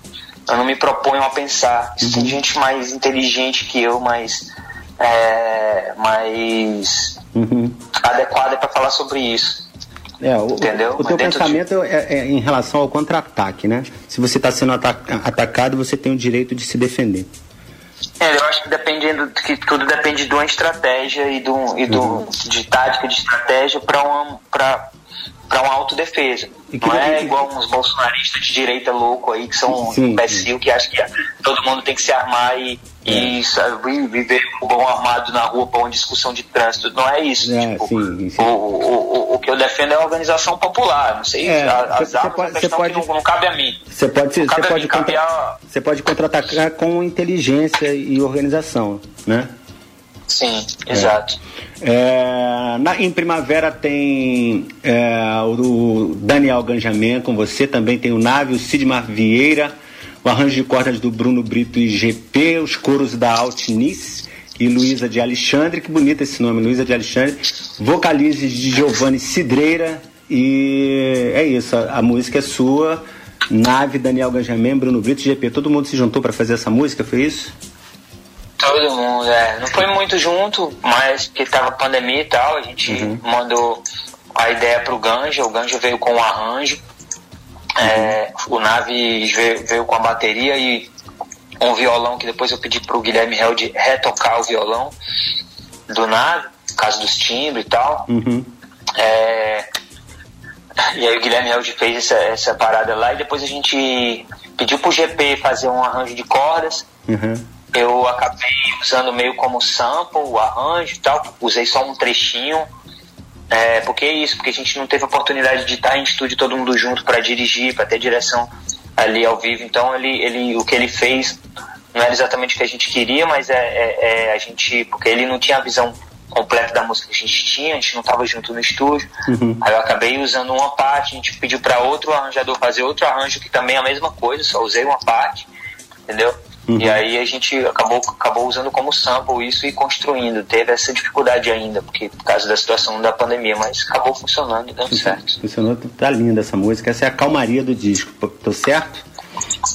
eu não me proponho a pensar. Uhum. Tem gente mais inteligente que eu, mais, é, mais Uhum. adequada para falar sobre isso. É, o, Entendeu? o Mas teu pensamento é, é em relação ao contra-ataque, né? Se você está sendo ata- atacado, você tem o direito de se defender. É, eu acho que dependendo que tudo depende de uma estratégia e, do, e do, Uhum. de tática de estratégia para uma para para uma autodefesa. E Não é igual uns bolsonaristas de direita louco aí que são Sim, imbecil que acham que todo mundo tem que se armar e, É. e sabe, viver com o bom armado na rua para uma discussão de trânsito. Não é isso. É, tipo, sim. O, o, o, o que eu defendo é a organização popular. Não sei, É, as você armas pode- é pode- não, não cabe a mim. Você pode, você pode, mim, contra, a- você pode contra-atacar com inteligência e organização, né? Sim, exato. É, na- em primavera tem é, o, o Daniel Ganjamin com você, também tem o Nave, o Sidmar Vieira, o arranjo de cordas do Bruno Brito e GP, os coros da Altinice e Luísa de Alexandre, que bonito esse nome, Luísa de Alexandre, vocalizes de Giovanni Cidreira e é isso, a, a música é sua, Nave, Daniel Ganjamin, Bruno Brito e GP, todo mundo se juntou para fazer essa música, foi isso? Todo mundo, é. Não foi muito junto, mas porque tava pandemia e tal, a gente mandou a ideia pro Ganja, o Ganja veio com o arranjo, é, o Nave veio, veio com a bateria e um violão que depois eu pedi pro Guilherme Held retocar o violão do Nave, por causa dos timbres e tal. Uhum. É, e aí o Guilherme Held fez essa, essa parada lá e depois a gente pediu pro GP fazer um arranjo de cordas Uhum. Eu acabei usando meio como sample o arranjo e tal, usei só um trechinho. É, porque é isso, porque a gente não teve oportunidade de estar em estúdio todo mundo junto para dirigir, para ter direção ali ao vivo. Então ele, ele, o que ele fez não era exatamente o que a gente queria, mas é, é- é a gente, porque ele não tinha a visão completa da música que a gente tinha, a gente não estava junto no estúdio. Uhum. Aí eu acabei usando uma parte, a gente pediu para outro arranjador fazer outro arranjo que também é a mesma coisa, só usei uma parte, entendeu? Uhum. E aí a gente acabou, acabou usando como sample isso e construindo. Teve essa dificuldade ainda, porque por causa da situação da pandemia, mas acabou funcionando e dando certo. Funcionou, tá linda essa música. Essa é a calmaria do disco, tô certo?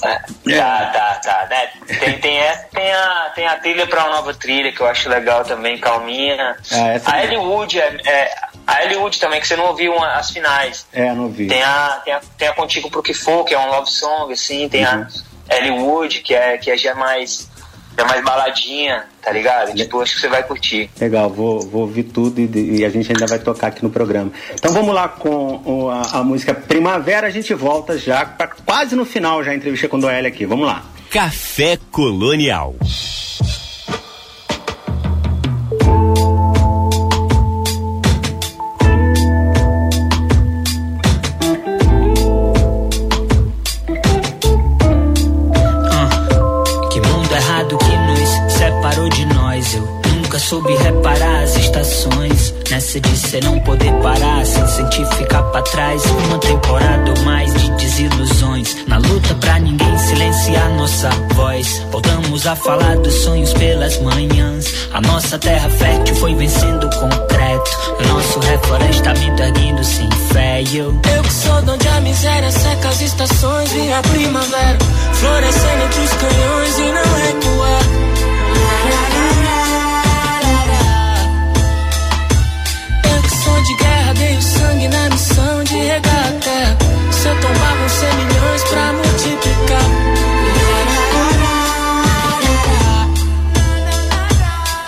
É, tá, tá, tá. Né? Tem, tem, essa, tem, a, tem a trilha pra uma nova trilha que eu acho legal também, calminha. Ah, a mesmo. Ellie é, é, a Ellie Wood também, que você não ouviu uma- as finais. É, não vi. Tem a, tem, a, tem a Contigo Pro Que For, que é um love song, assim. Tem Uhum. a Ellie Wood, que, é, que é já mais, já mais baladinha, tá ligado? Tipo, acho que você vai curtir. Legal, vou, vou ouvir tudo e, e a gente ainda vai tocar aqui no programa. Então vamos lá com o- a, a música Primavera, a gente volta já pra quase no final já a entrevista com o Doel aqui. Vamos lá. Café Colonial. Soube reparar as estações. Nessa de cê não poder parar, sem sentir ficar pra trás. Uma temporada ou mais de desilusões. Na luta pra ninguém silenciar nossa voz. Voltamos a falar dos sonhos pelas manhãs. A nossa terra fértil foi vencendo o concreto. O nosso reflorestamento erguendo sem fé. E eu Eu que sou de onde a miséria seca as estações Vi a primavera florescendo entre os canhões e não recuar de guerra, dei o sangue na missão de regar a terra. Se eu tombar vão ser milhões pra multiplicar.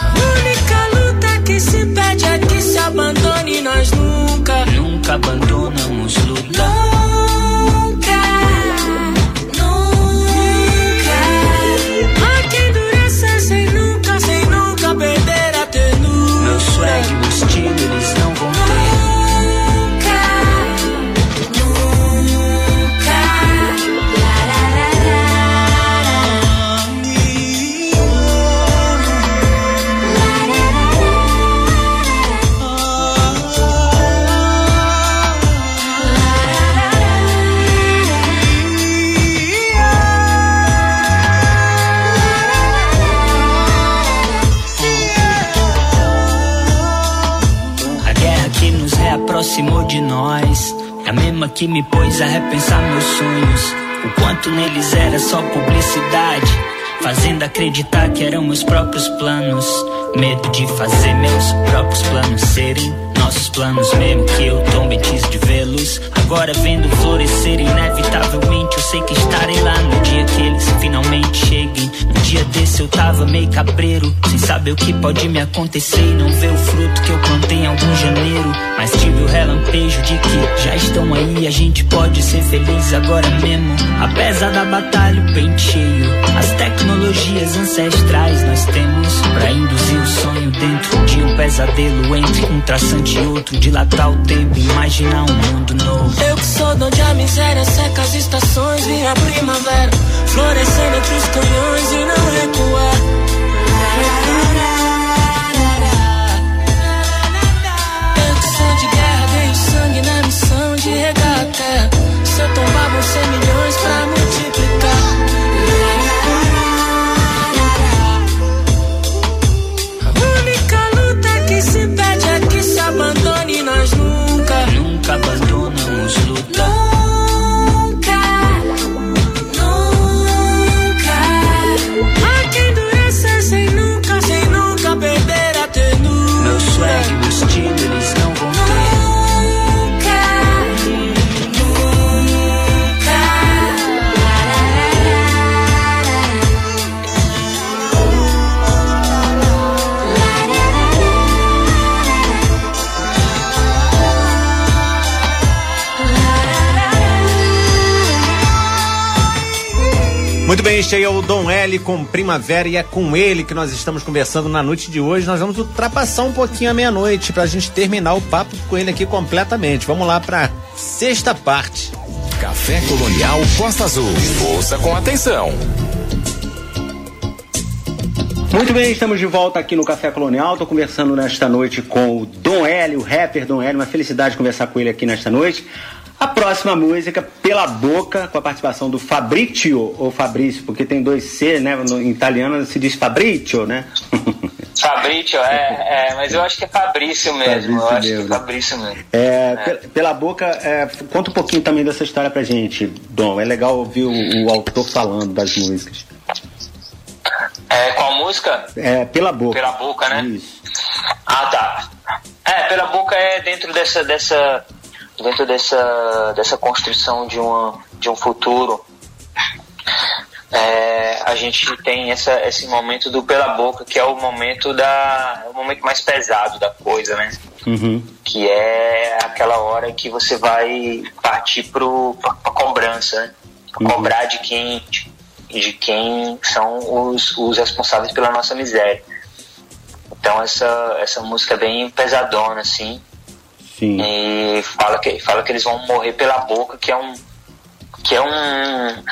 A única luta que se pede é que se abandone Nós nunca nunca abandonamos luta. Que me pôs a repensar meus sonhos. o quanto neles era só publicidade. Fazendo acreditar que eram meus próprios planos. Medo de fazer meus próprios planos serem nossos planos, mesmo que eu tombe antes de vê-los. Agora vendo florescer, inevitavelmente eu sei que estarei lá no dia que eles finalmente cheguem. Um dia desse eu tava meio cabreiro, sem saber o que pode me acontecer e não ver o fruto que eu plantei em algum janeiro. Mas tive o relampejo de que já estão aí, a gente pode ser feliz agora mesmo. Apesar da batalha, o pente cheio, as tecnologias ancestrais nós temos pra induzir o sonho dentro de um pesadelo entre um traçante e outro, dilatar o tempo, imaginar um mundo novo. Eu que sou de onde a miséria seca as estações, vi a primavera florescendo entre os canhões e não recuar. Eu que sou de guerra, dei sangue na missão de regar a terra. Se eu tombar, vão ser milhões pra multiplicar. Este aí é o Dom L com Primavera e é com ele que nós estamos conversando na noite de hoje. Nós vamos ultrapassar um pouquinho a meia-noite pra gente terminar o papo com ele aqui completamente. Vamos lá pra sexta parte. Café Colonial Costa Azul. Ouça com atenção. Muito bem, estamos de volta aqui no Café Colonial. Estou conversando nesta noite com o Dom L, o rapper Dom L. Uma felicidade conversar com ele aqui nesta noite. A próxima música, Pela Boca, com a participação do Fabrizio, ou Fabrício, porque tem dois C, né? No, em italiano se diz Fabrizio, né? (laughs) Fabrício, é, é, mas eu acho que é Fabrício mesmo. Fabrício eu acho mesmo. que é Fabrício mesmo. É, pe- Pela Boca, é, conta um pouquinho também dessa história pra gente, Dom. É legal ouvir o, o autor falando das músicas. É, qual música? É, Pela Boca. Pela boca, né? Isso. Ah, tá. É, pela boca é dentro dessa dessa dentro dessa dessa construção de uma de um futuro. É, a gente tem essa, esse momento do pela boca, que é o momento da é o momento mais pesado da coisa, né? Uhum. Que é aquela hora que você vai partir pro pra, pra cobrança, né? Pra cobrar de quem de quem são os, os responsáveis pela nossa miséria. Então essa, essa música é bem pesadona, assim. Sim. E fala que, fala que eles vão morrer pela boca, que é um. que é um.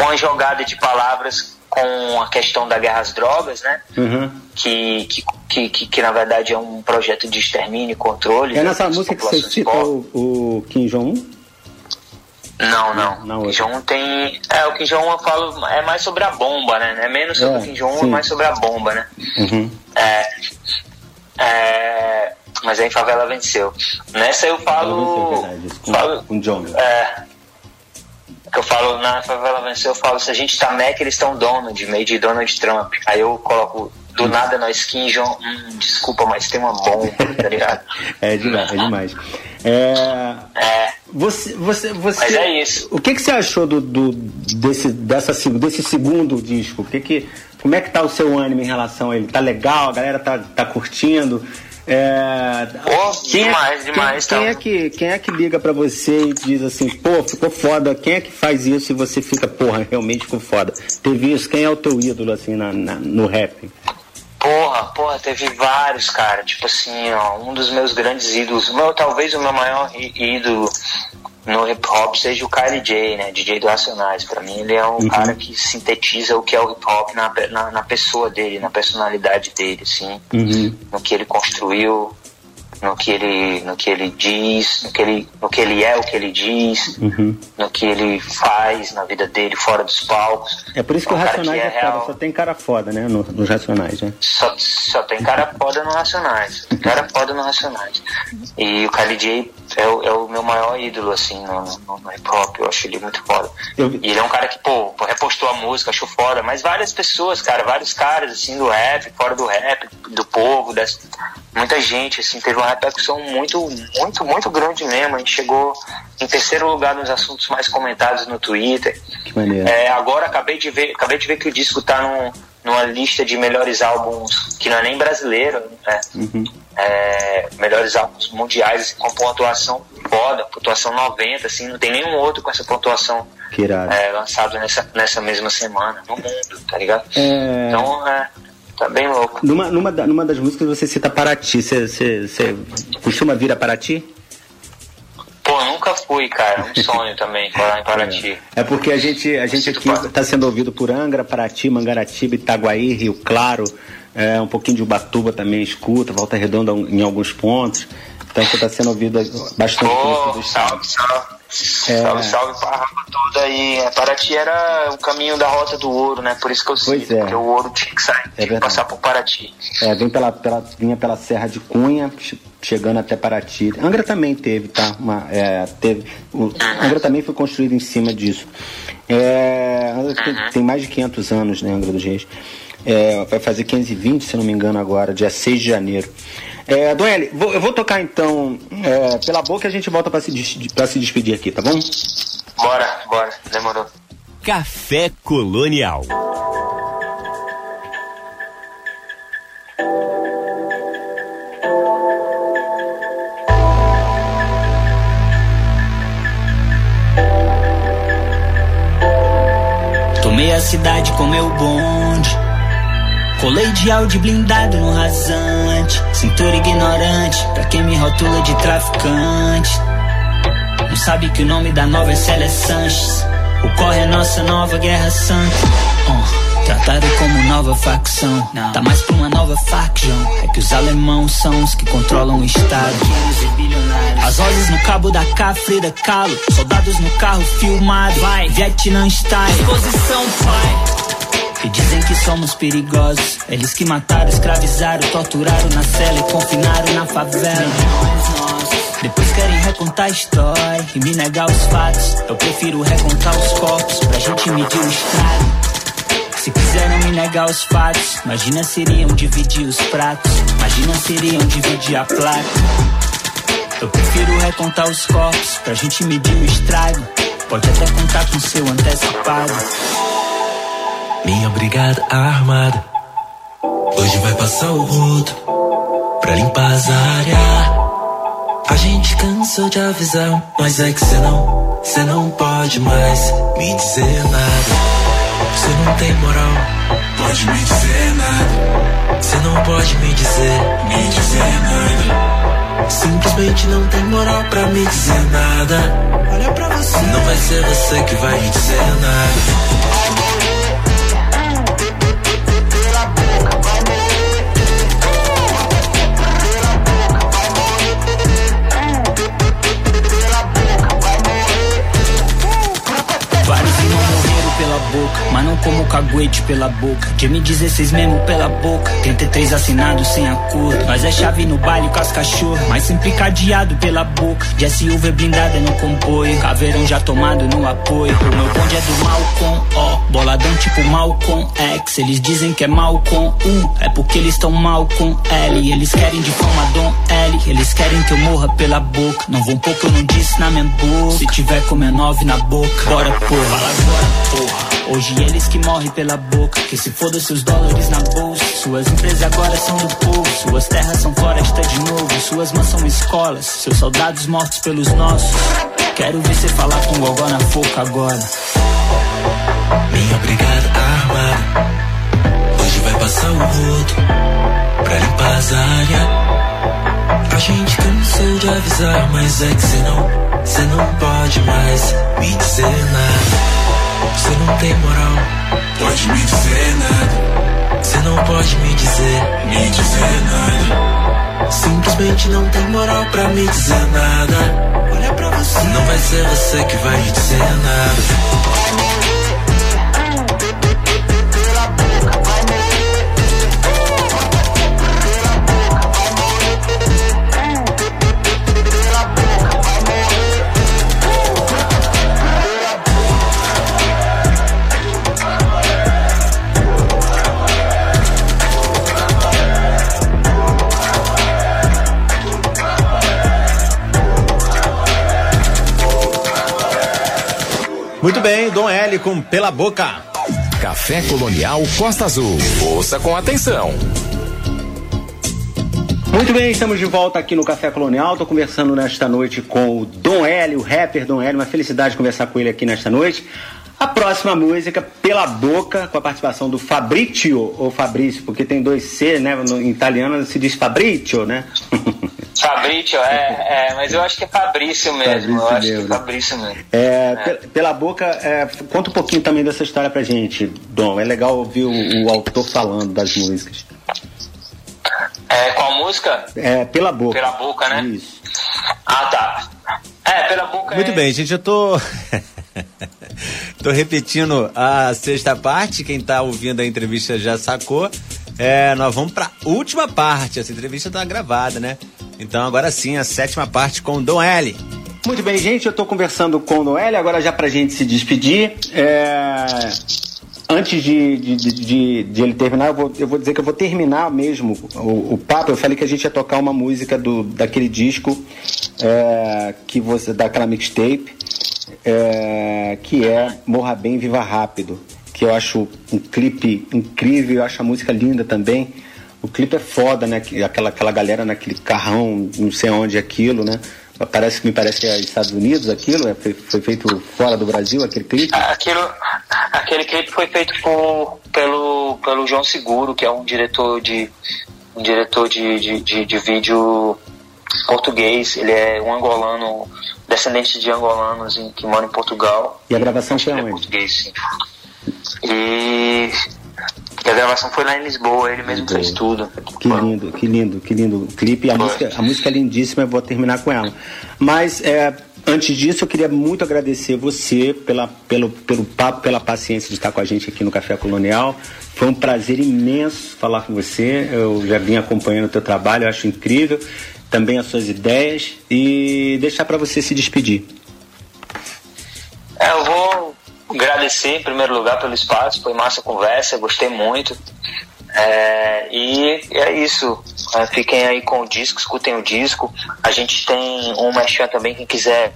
uma jogada de palavras com a questão da guerra às drogas, né? Uhum. Que, que, que, que, que, na verdade é um projeto de extermínio e controle. É né, nessa música que você citou o, o Kim Jong-un? Não, não. O Kim Jong-un tem. É, o Kim Jong-un eu falo é mais sobre a bomba, né? É menos sobre É, o Kim Jong-un, é mais sobre a bomba, né? Uhum. É, é, mas aí Favela venceu. Nessa eu falo. Com, falo com John. é, que eu falo, na Favela venceu, eu falo, se a gente tá Mac, eles estão Donald, meio de Donald Trump. Aí eu coloco, do nada nós Kim Jong, hum, desculpa, mas tem uma bomba, tá ligado? (laughs) É demais, é demais. É, Você, você, você, Mas é isso. O que, que você achou do, do- desse, dessa, se- desse segundo disco? O que que, como é que tá o seu ânimo em relação a ele? Tá legal? A galera tá, tá curtindo? É, quem, demais, é, demais, quem, quem então. é que, quem é que liga pra você e diz assim, pô, ficou foda? Quem é que faz isso e você fica, porra, realmente ficou foda? Teve isso? Quem é o teu ídolo, assim, na, na- no rap? Porra, porra, teve vários, cara. Tipo assim, ó, um dos meus grandes ídolos, meu, talvez o meu maior ídolo no hip hop seja o Kylie J, né? DJ do Racionais. Pra mim, ele é um Uhum. cara que sintetiza o que é o hip hop na, na, na pessoa dele, na personalidade dele, assim. Uhum. no que ele construiu, no que ele, no que ele diz, no que ele, no que ele é, o que ele diz, Uhum. no que ele faz na vida dele fora dos palcos. É por isso que o Um cara Racionais que é, é foda, só tem cara foda, né? no- nos Racionais, né? Só, só tem cara foda no Racionais. Cara foda no Racionais. E o Kylie J é, o- é o meu maior ídolo, assim, no, no- no hip hop. Eu acho ele muito foda. E ele é um cara que, pô, repostou a música, achou foda. Mas várias pessoas, cara, vários caras, assim, do rap, fora do rap, do povo, das, muita gente, assim, teve uma repercussão muito, muito, muito grande mesmo. A gente chegou em terceiro lugar nos assuntos mais comentados no Twitter. Que maneiro. É, agora acabei de ver, acabei de ver que o disco tá num- numa lista de melhores álbuns que não é nem brasileiro, né? Uhum. É, melhores álbuns mundiais assim, com pontuação foda, pontuação 90, assim, não tem nenhum outro com essa pontuação é, lançado nessa, nessa mesma semana no mundo, tá ligado? É. Então, é, tá bem louco. Numa, numa, numa das músicas você cita Paraty. Você, você, você costuma vir a Paraty? Pô, nunca fui, cara, um (laughs) sonho também, colar em Paraty. É porque a gente, a gente aqui está sendo ouvido por Angra, Paraty, Mangaratiba, Itaguaí, Rio Claro, é, um pouquinho de Ubatuba também escuta, Volta Redonda em alguns pontos. Então você está sendo ouvido bastante Pô, do salve, salve. É. Salve, salve pra rapa toda aí. É, Paraty era o caminho da rota do ouro, né? Por isso que eu cito, é. porque o ouro tinha que sair, tinha que passar por Paraty. É, vem pela, pela, vinha pela Serra de Cunha, chegando até Paraty. Angra também teve, tá? Uma, é, teve, o Angra também foi construído em cima disso. É, Angra tem, tem mais de 500 anos, né, Angra dos Reis. É, vai fazer 520, se não me engano, agora, dia 6 de janeiro. É, Dona Eli, vou- eu vou tocar então é, pela boca e a gente volta para se, des- pra se despedir aqui, tá bom? Bora, bora, demorou. Café Colonial. A cidade com meu bonde. Colei de áudio blindado no rasante. Cintura ignorante, pra quem me rotula de traficante. Não sabe que o nome da nova é Célia Sanches. O corre é nossa nova guerra santa. Oh, tratado como nova facção. Tá mais pra uma nova faction. É que os alemãos são os que controlam o Estado. As vozes no cabo da K, Frida Kahlo. Soldados no carro filmado. Vai, Vietnã style. Exposição, pai. E dizem que somos perigosos. Eles que mataram, escravizaram, torturaram na cela e confinaram na favela. Depois querem recontar a história e me negar os fatos. Eu prefiro recontar os corpos pra gente medir o estrago. Se quiseram me negar os fatos, imagina se iriam dividir os pratos. Imagina se iriam dividir a placa. Eu prefiro recontar os corpos pra gente medir o estrago. Pode até contar com seu antecipado. Minha brigada armada Hoje vai passar o rodo Pra limpar as áreas A gente cansou de avisar Mas é que cê não Cê não pode mais me dizer nada Cê não tem moral. Pode me dizer nada. Cê não pode me dizer. Me dizer nada. Simplesmente não tem moral pra me dizer nada. Olha pra você. Não vai ser você que vai me dizer nada não como caguete pela boca. De M16 mesmo pela boca. 33 assinados sem acordo. Nós é chave no baile com as cachorras, mas sempre cadeado pela boca. De SUV blindada no comboio. Caveirão já tomado no apoio. O meu bonde é do mal com O. Boladão tipo mal com X. Eles dizem que é mal com U. É porque eles estão mal com L. Eles querem de forma Dom L. Eles querem que eu morra pela boca. Não vão que eu não disse na minha boca. Se tiver com minha nove na boca, bora porra. Fala agora, porra. Hoje eles que morrem pela boca. Que se foda seus dólares na bolsa. Suas empresas agora são do povo. Suas terras são floresta de novo. Suas mãos são escolas. Seus soldados mortos pelos nossos. Quero ver você falar com gogó na foca agora. Minha brigada armada Hoje vai passar o rodo Pra limpar as áreas A gente cansou de avisar Mas é que cê não Cê não pode mais me dizer nada Cê não tem moral. Pode me dizer nada. Cê não pode me dizer. Me dizer nada. Simplesmente não tem moral pra me dizer nada. Olha pra você. Não vai ser você que vai me dizer nada Muito bem, Dom L com Pela Boca. Café Colonial Costa Azul. Ouça com atenção. Muito bem, estamos de volta aqui no Café Colonial. Estou conversando nesta noite com o Dom L, o rapper Dom L. Uma felicidade conversar com ele aqui nesta noite. A próxima música, Pela Boca, com a participação do Fabrizio, ou Fabrício, porque tem dois C, né? No, em italiano se diz Fabrizio, né? (laughs) Fabrício, é, é, mas eu acho que é Fabrício mesmo. eu acho que é Fabrício mesmo. É, pe- Pela Boca, é, conta um pouquinho também dessa história pra gente, Dom. É legal ouvir o, o autor falando das músicas. É, qual música? É, Pela Boca. Pela boca, né? Isso. Ah, tá. É, pela boca Muito é... bem, gente, eu tô. (laughs) tô repetindo a sexta parte. Quem tá ouvindo a entrevista já sacou. É, nós vamos pra última parte. Essa entrevista tá gravada, né? Então agora sim, a sétima parte com Dom L. Muito bem, gente, eu estou conversando com o Noel, agora já pra gente se despedir. é, Antes de, de, de- de- de ele terminar, eu vou, eu vou dizer que eu vou terminar mesmo o, o papo. Eu falei que a gente ia tocar uma música do, daquele disco é, que você, daquela mixtape, é, que é Morra Bem, Viva Rápido. Que eu acho um clipe incrível, eu acho a música linda também. O clipe é foda, né? Que- Aquela, aquela galera naquele carrão, não sei onde é aquilo, né? Parece que me parece que é Estados Unidos aquilo, é, foi, foi feito fora do Brasil aquele clipe. Aquilo, aquele clipe foi feito por, pelo, pelo João Seguro, que é um diretor de um diretor de, de, de, de vídeo português. Ele é um angolano, descendente de angolanos em- que mora em Portugal. E a gravação foi Ele é onde? português, sim. E, e a gravação foi lá em Lisboa, ele mesmo fez tudo. Que lindo, que lindo, que lindo o clipe. A música, a música é lindíssima, eu vou terminar com ela. Mas é, antes disso, eu queria muito agradecer você pela, pelo, pelo papo, pela paciência de estar com a gente aqui no Café Colonial. Foi um prazer imenso falar com você. Eu já vim acompanhando o teu trabalho, eu acho incrível. Também as suas ideias. E deixar para você se despedir. É, eu vou agradecer em primeiro lugar pelo espaço, foi massa a conversa, gostei muito. É, e é isso. É, fiquem aí com o disco, escutem o disco. A gente tem um merchan também, quem quiser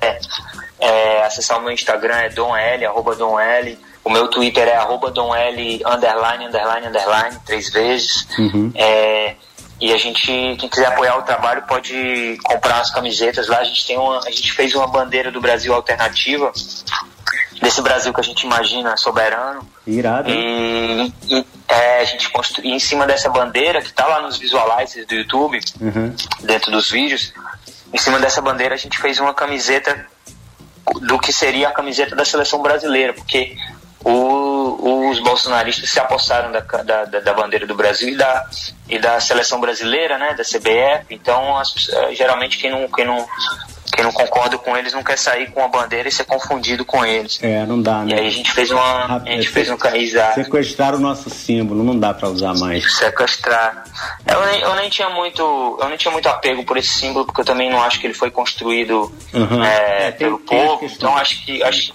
é, acessar o meu Instagram é Dom L, arroba Dom L. O meu Twitter é arroba Dom L, underline, underline, underline, três vezes. É, e a gente, quem quiser apoiar o trabalho, pode comprar as camisetas lá. A gente tem uma, a gente fez uma bandeira do Brasil alternativa, desse Brasil que a gente imagina soberano. Irado. E, e, é, a gente construiu em cima dessa bandeira que está lá nos visualizers do YouTube, Uhum. dentro dos vídeos. Em cima dessa bandeira a gente fez uma camiseta do que seria a camiseta da seleção brasileira, porque o- os bolsonaristas se apossaram da, da, da- da bandeira do Brasil e da, e da seleção brasileira, né, da CBF. Então, as- eh, geralmente quem não, quem, não, quem não concorda com eles não quer sair com a bandeira e ser confundido com eles. É, não dá, E né? aí a gente fez uma, a gente fez um exato, Sequestrar o nosso símbolo, não dá para usar mais. sequestrar. Eu nem, eu nem tinha muito, eu nem tinha muito apego por esse símbolo porque eu também não acho que ele foi construído Uhum. é, É, pelo povo. Então acho que acho,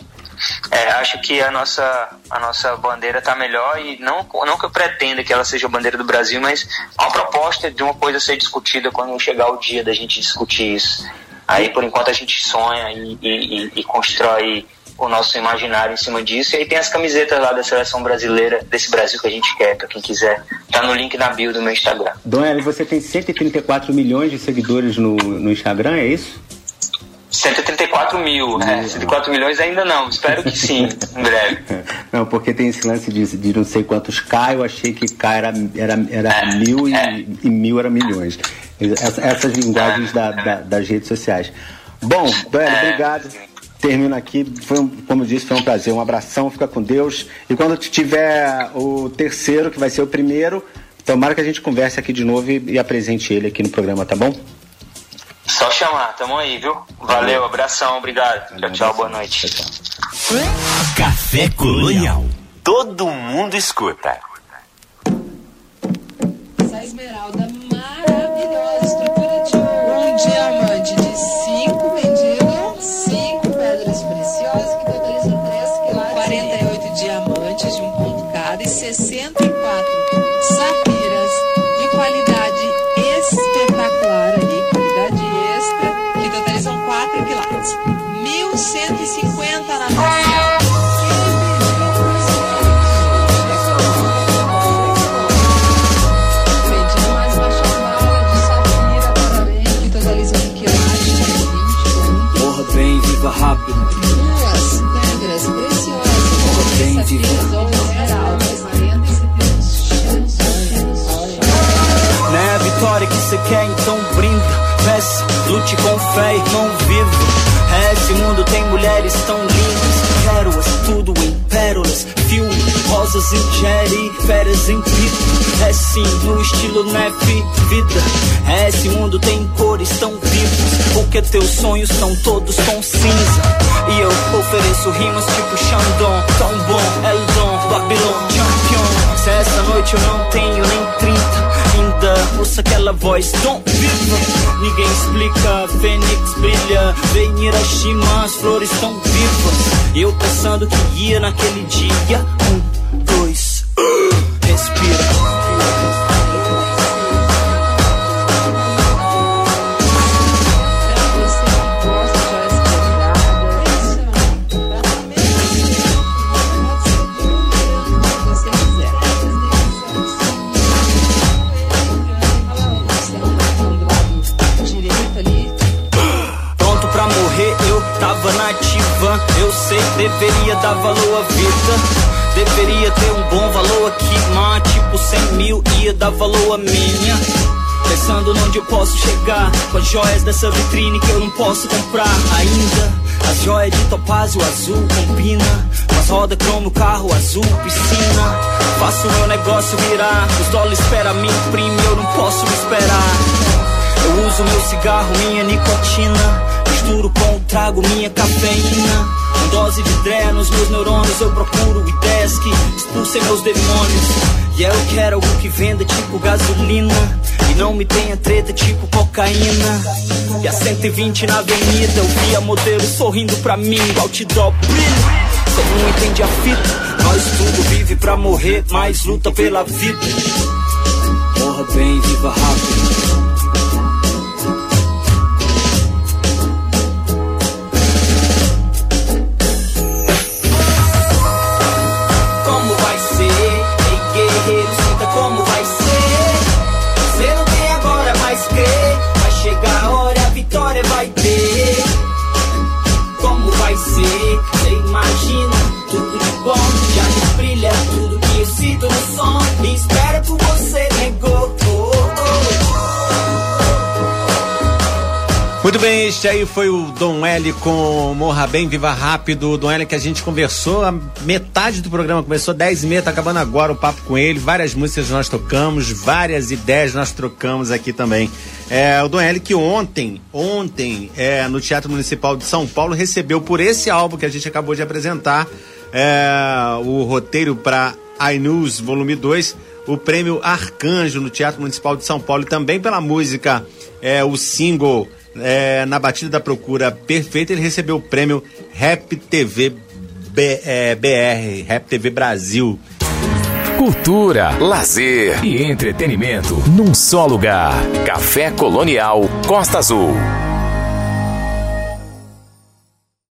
é, acho que a nossa a nossa bandeira está melhor e não não que eu pretenda que ela seja a bandeira do Brasil, mas há uma proposta de uma coisa ser discutida quando chegar o dia da gente discutir isso. Aí por enquanto a gente sonha e, e- e- constrói o nosso imaginário em cima disso. E aí tem as camisetas lá da seleção brasileira, desse Brasil que a gente quer, pra quem quiser. Tá no link na bio do meu Instagram. Dom Hélio, você tem 134 milhões de seguidores no, no Instagram, é isso? 134 mil, né? 134 milhões ainda não, espero que sim, (laughs) em breve. Não, porque tem esse lance de, de não sei quantos K, eu achei que K era, era, era mil e, e mil era milhões. Essa- essas linguagens da- da- das redes sociais. Bom, Dom Hélio, obrigado. Termino aqui, foi um- como eu disse, foi um prazer. Um abração, fica com Deus. E quando tiver o terceiro, que vai ser o primeiro, tomara que a gente converse aqui de novo e, e apresente ele aqui no programa, tá bom? Só chamar, tamo aí, viu? Valeu, abração, obrigado. Tchau, tchau, boa noite. Café Colonial. Todo mundo escuta. Essa esmeralda lute com fé, irmão vivo. Esse mundo tem mulheres tão lindas. Quero-as tudo em pérolas. Filme, rosas em Jerry, férias em Pipo. É sim, no estilo neve, vida. Esse mundo tem cores tão vivas. Porque teus sonhos são todos com cinza. E eu ofereço rimas tipo Xandon, tão bom, Eldon, Babylon, Champion. Se essa noite eu não tenho nem 30 ouça aquela voz tão viva Ninguém explica, Fênix brilha. Vem Hiroshima, as flores tão vivas. Eu pensando que ia naquele dia. Um, deveria dar valor à vida. Deveria ter um bom valor aqui, mas tipo 100 mil ia dar valor à minha. Pensando onde eu posso chegar Com as joias dessa vitrine que eu não posso comprar ainda As joias de topázio azul combina Com as rodas cromo, carro azul, piscina Faço meu negócio virar Os dólares espera mim, imprime, eu não posso esperar eu uso meu cigarro, minha nicotina. Misturo com o trago, minha cafeína. Com dose de dré nos meus neurônios, eu procuro ideias que expulsem meus demônios. E eu quero algo que venda tipo gasolina. E não me tenha treta tipo cocaína. E a 120 na avenida, eu vi a modelo sorrindo pra mim, outdoor brilho. Cê não entende a fita. Nós tudo vive pra morrer, mas luta pela vida. Morra bem, viva rápido. Bem, este aí foi o Dom L com Morra Bem, Viva Rápido. O Dom L que a gente conversou, a metade do programa começou 10 e meia, tá acabando agora o papo com ele. Várias músicas nós tocamos, várias ideias nós trocamos aqui também. É, o Dom L que ontem, ontem, é, no Teatro Municipal de São Paulo, recebeu por esse álbum que a gente acabou de apresentar, é, o roteiro para iNews Volume 2, o prêmio Arcanjo no Teatro Municipal de São Paulo e também pela música, é, o single é, na batida da procura perfeita, ele recebeu o prêmio Rap TV B- é, BR, Rap TV Brasil. Cultura, lazer e entretenimento num só lugar. Café Colonial Costa Azul.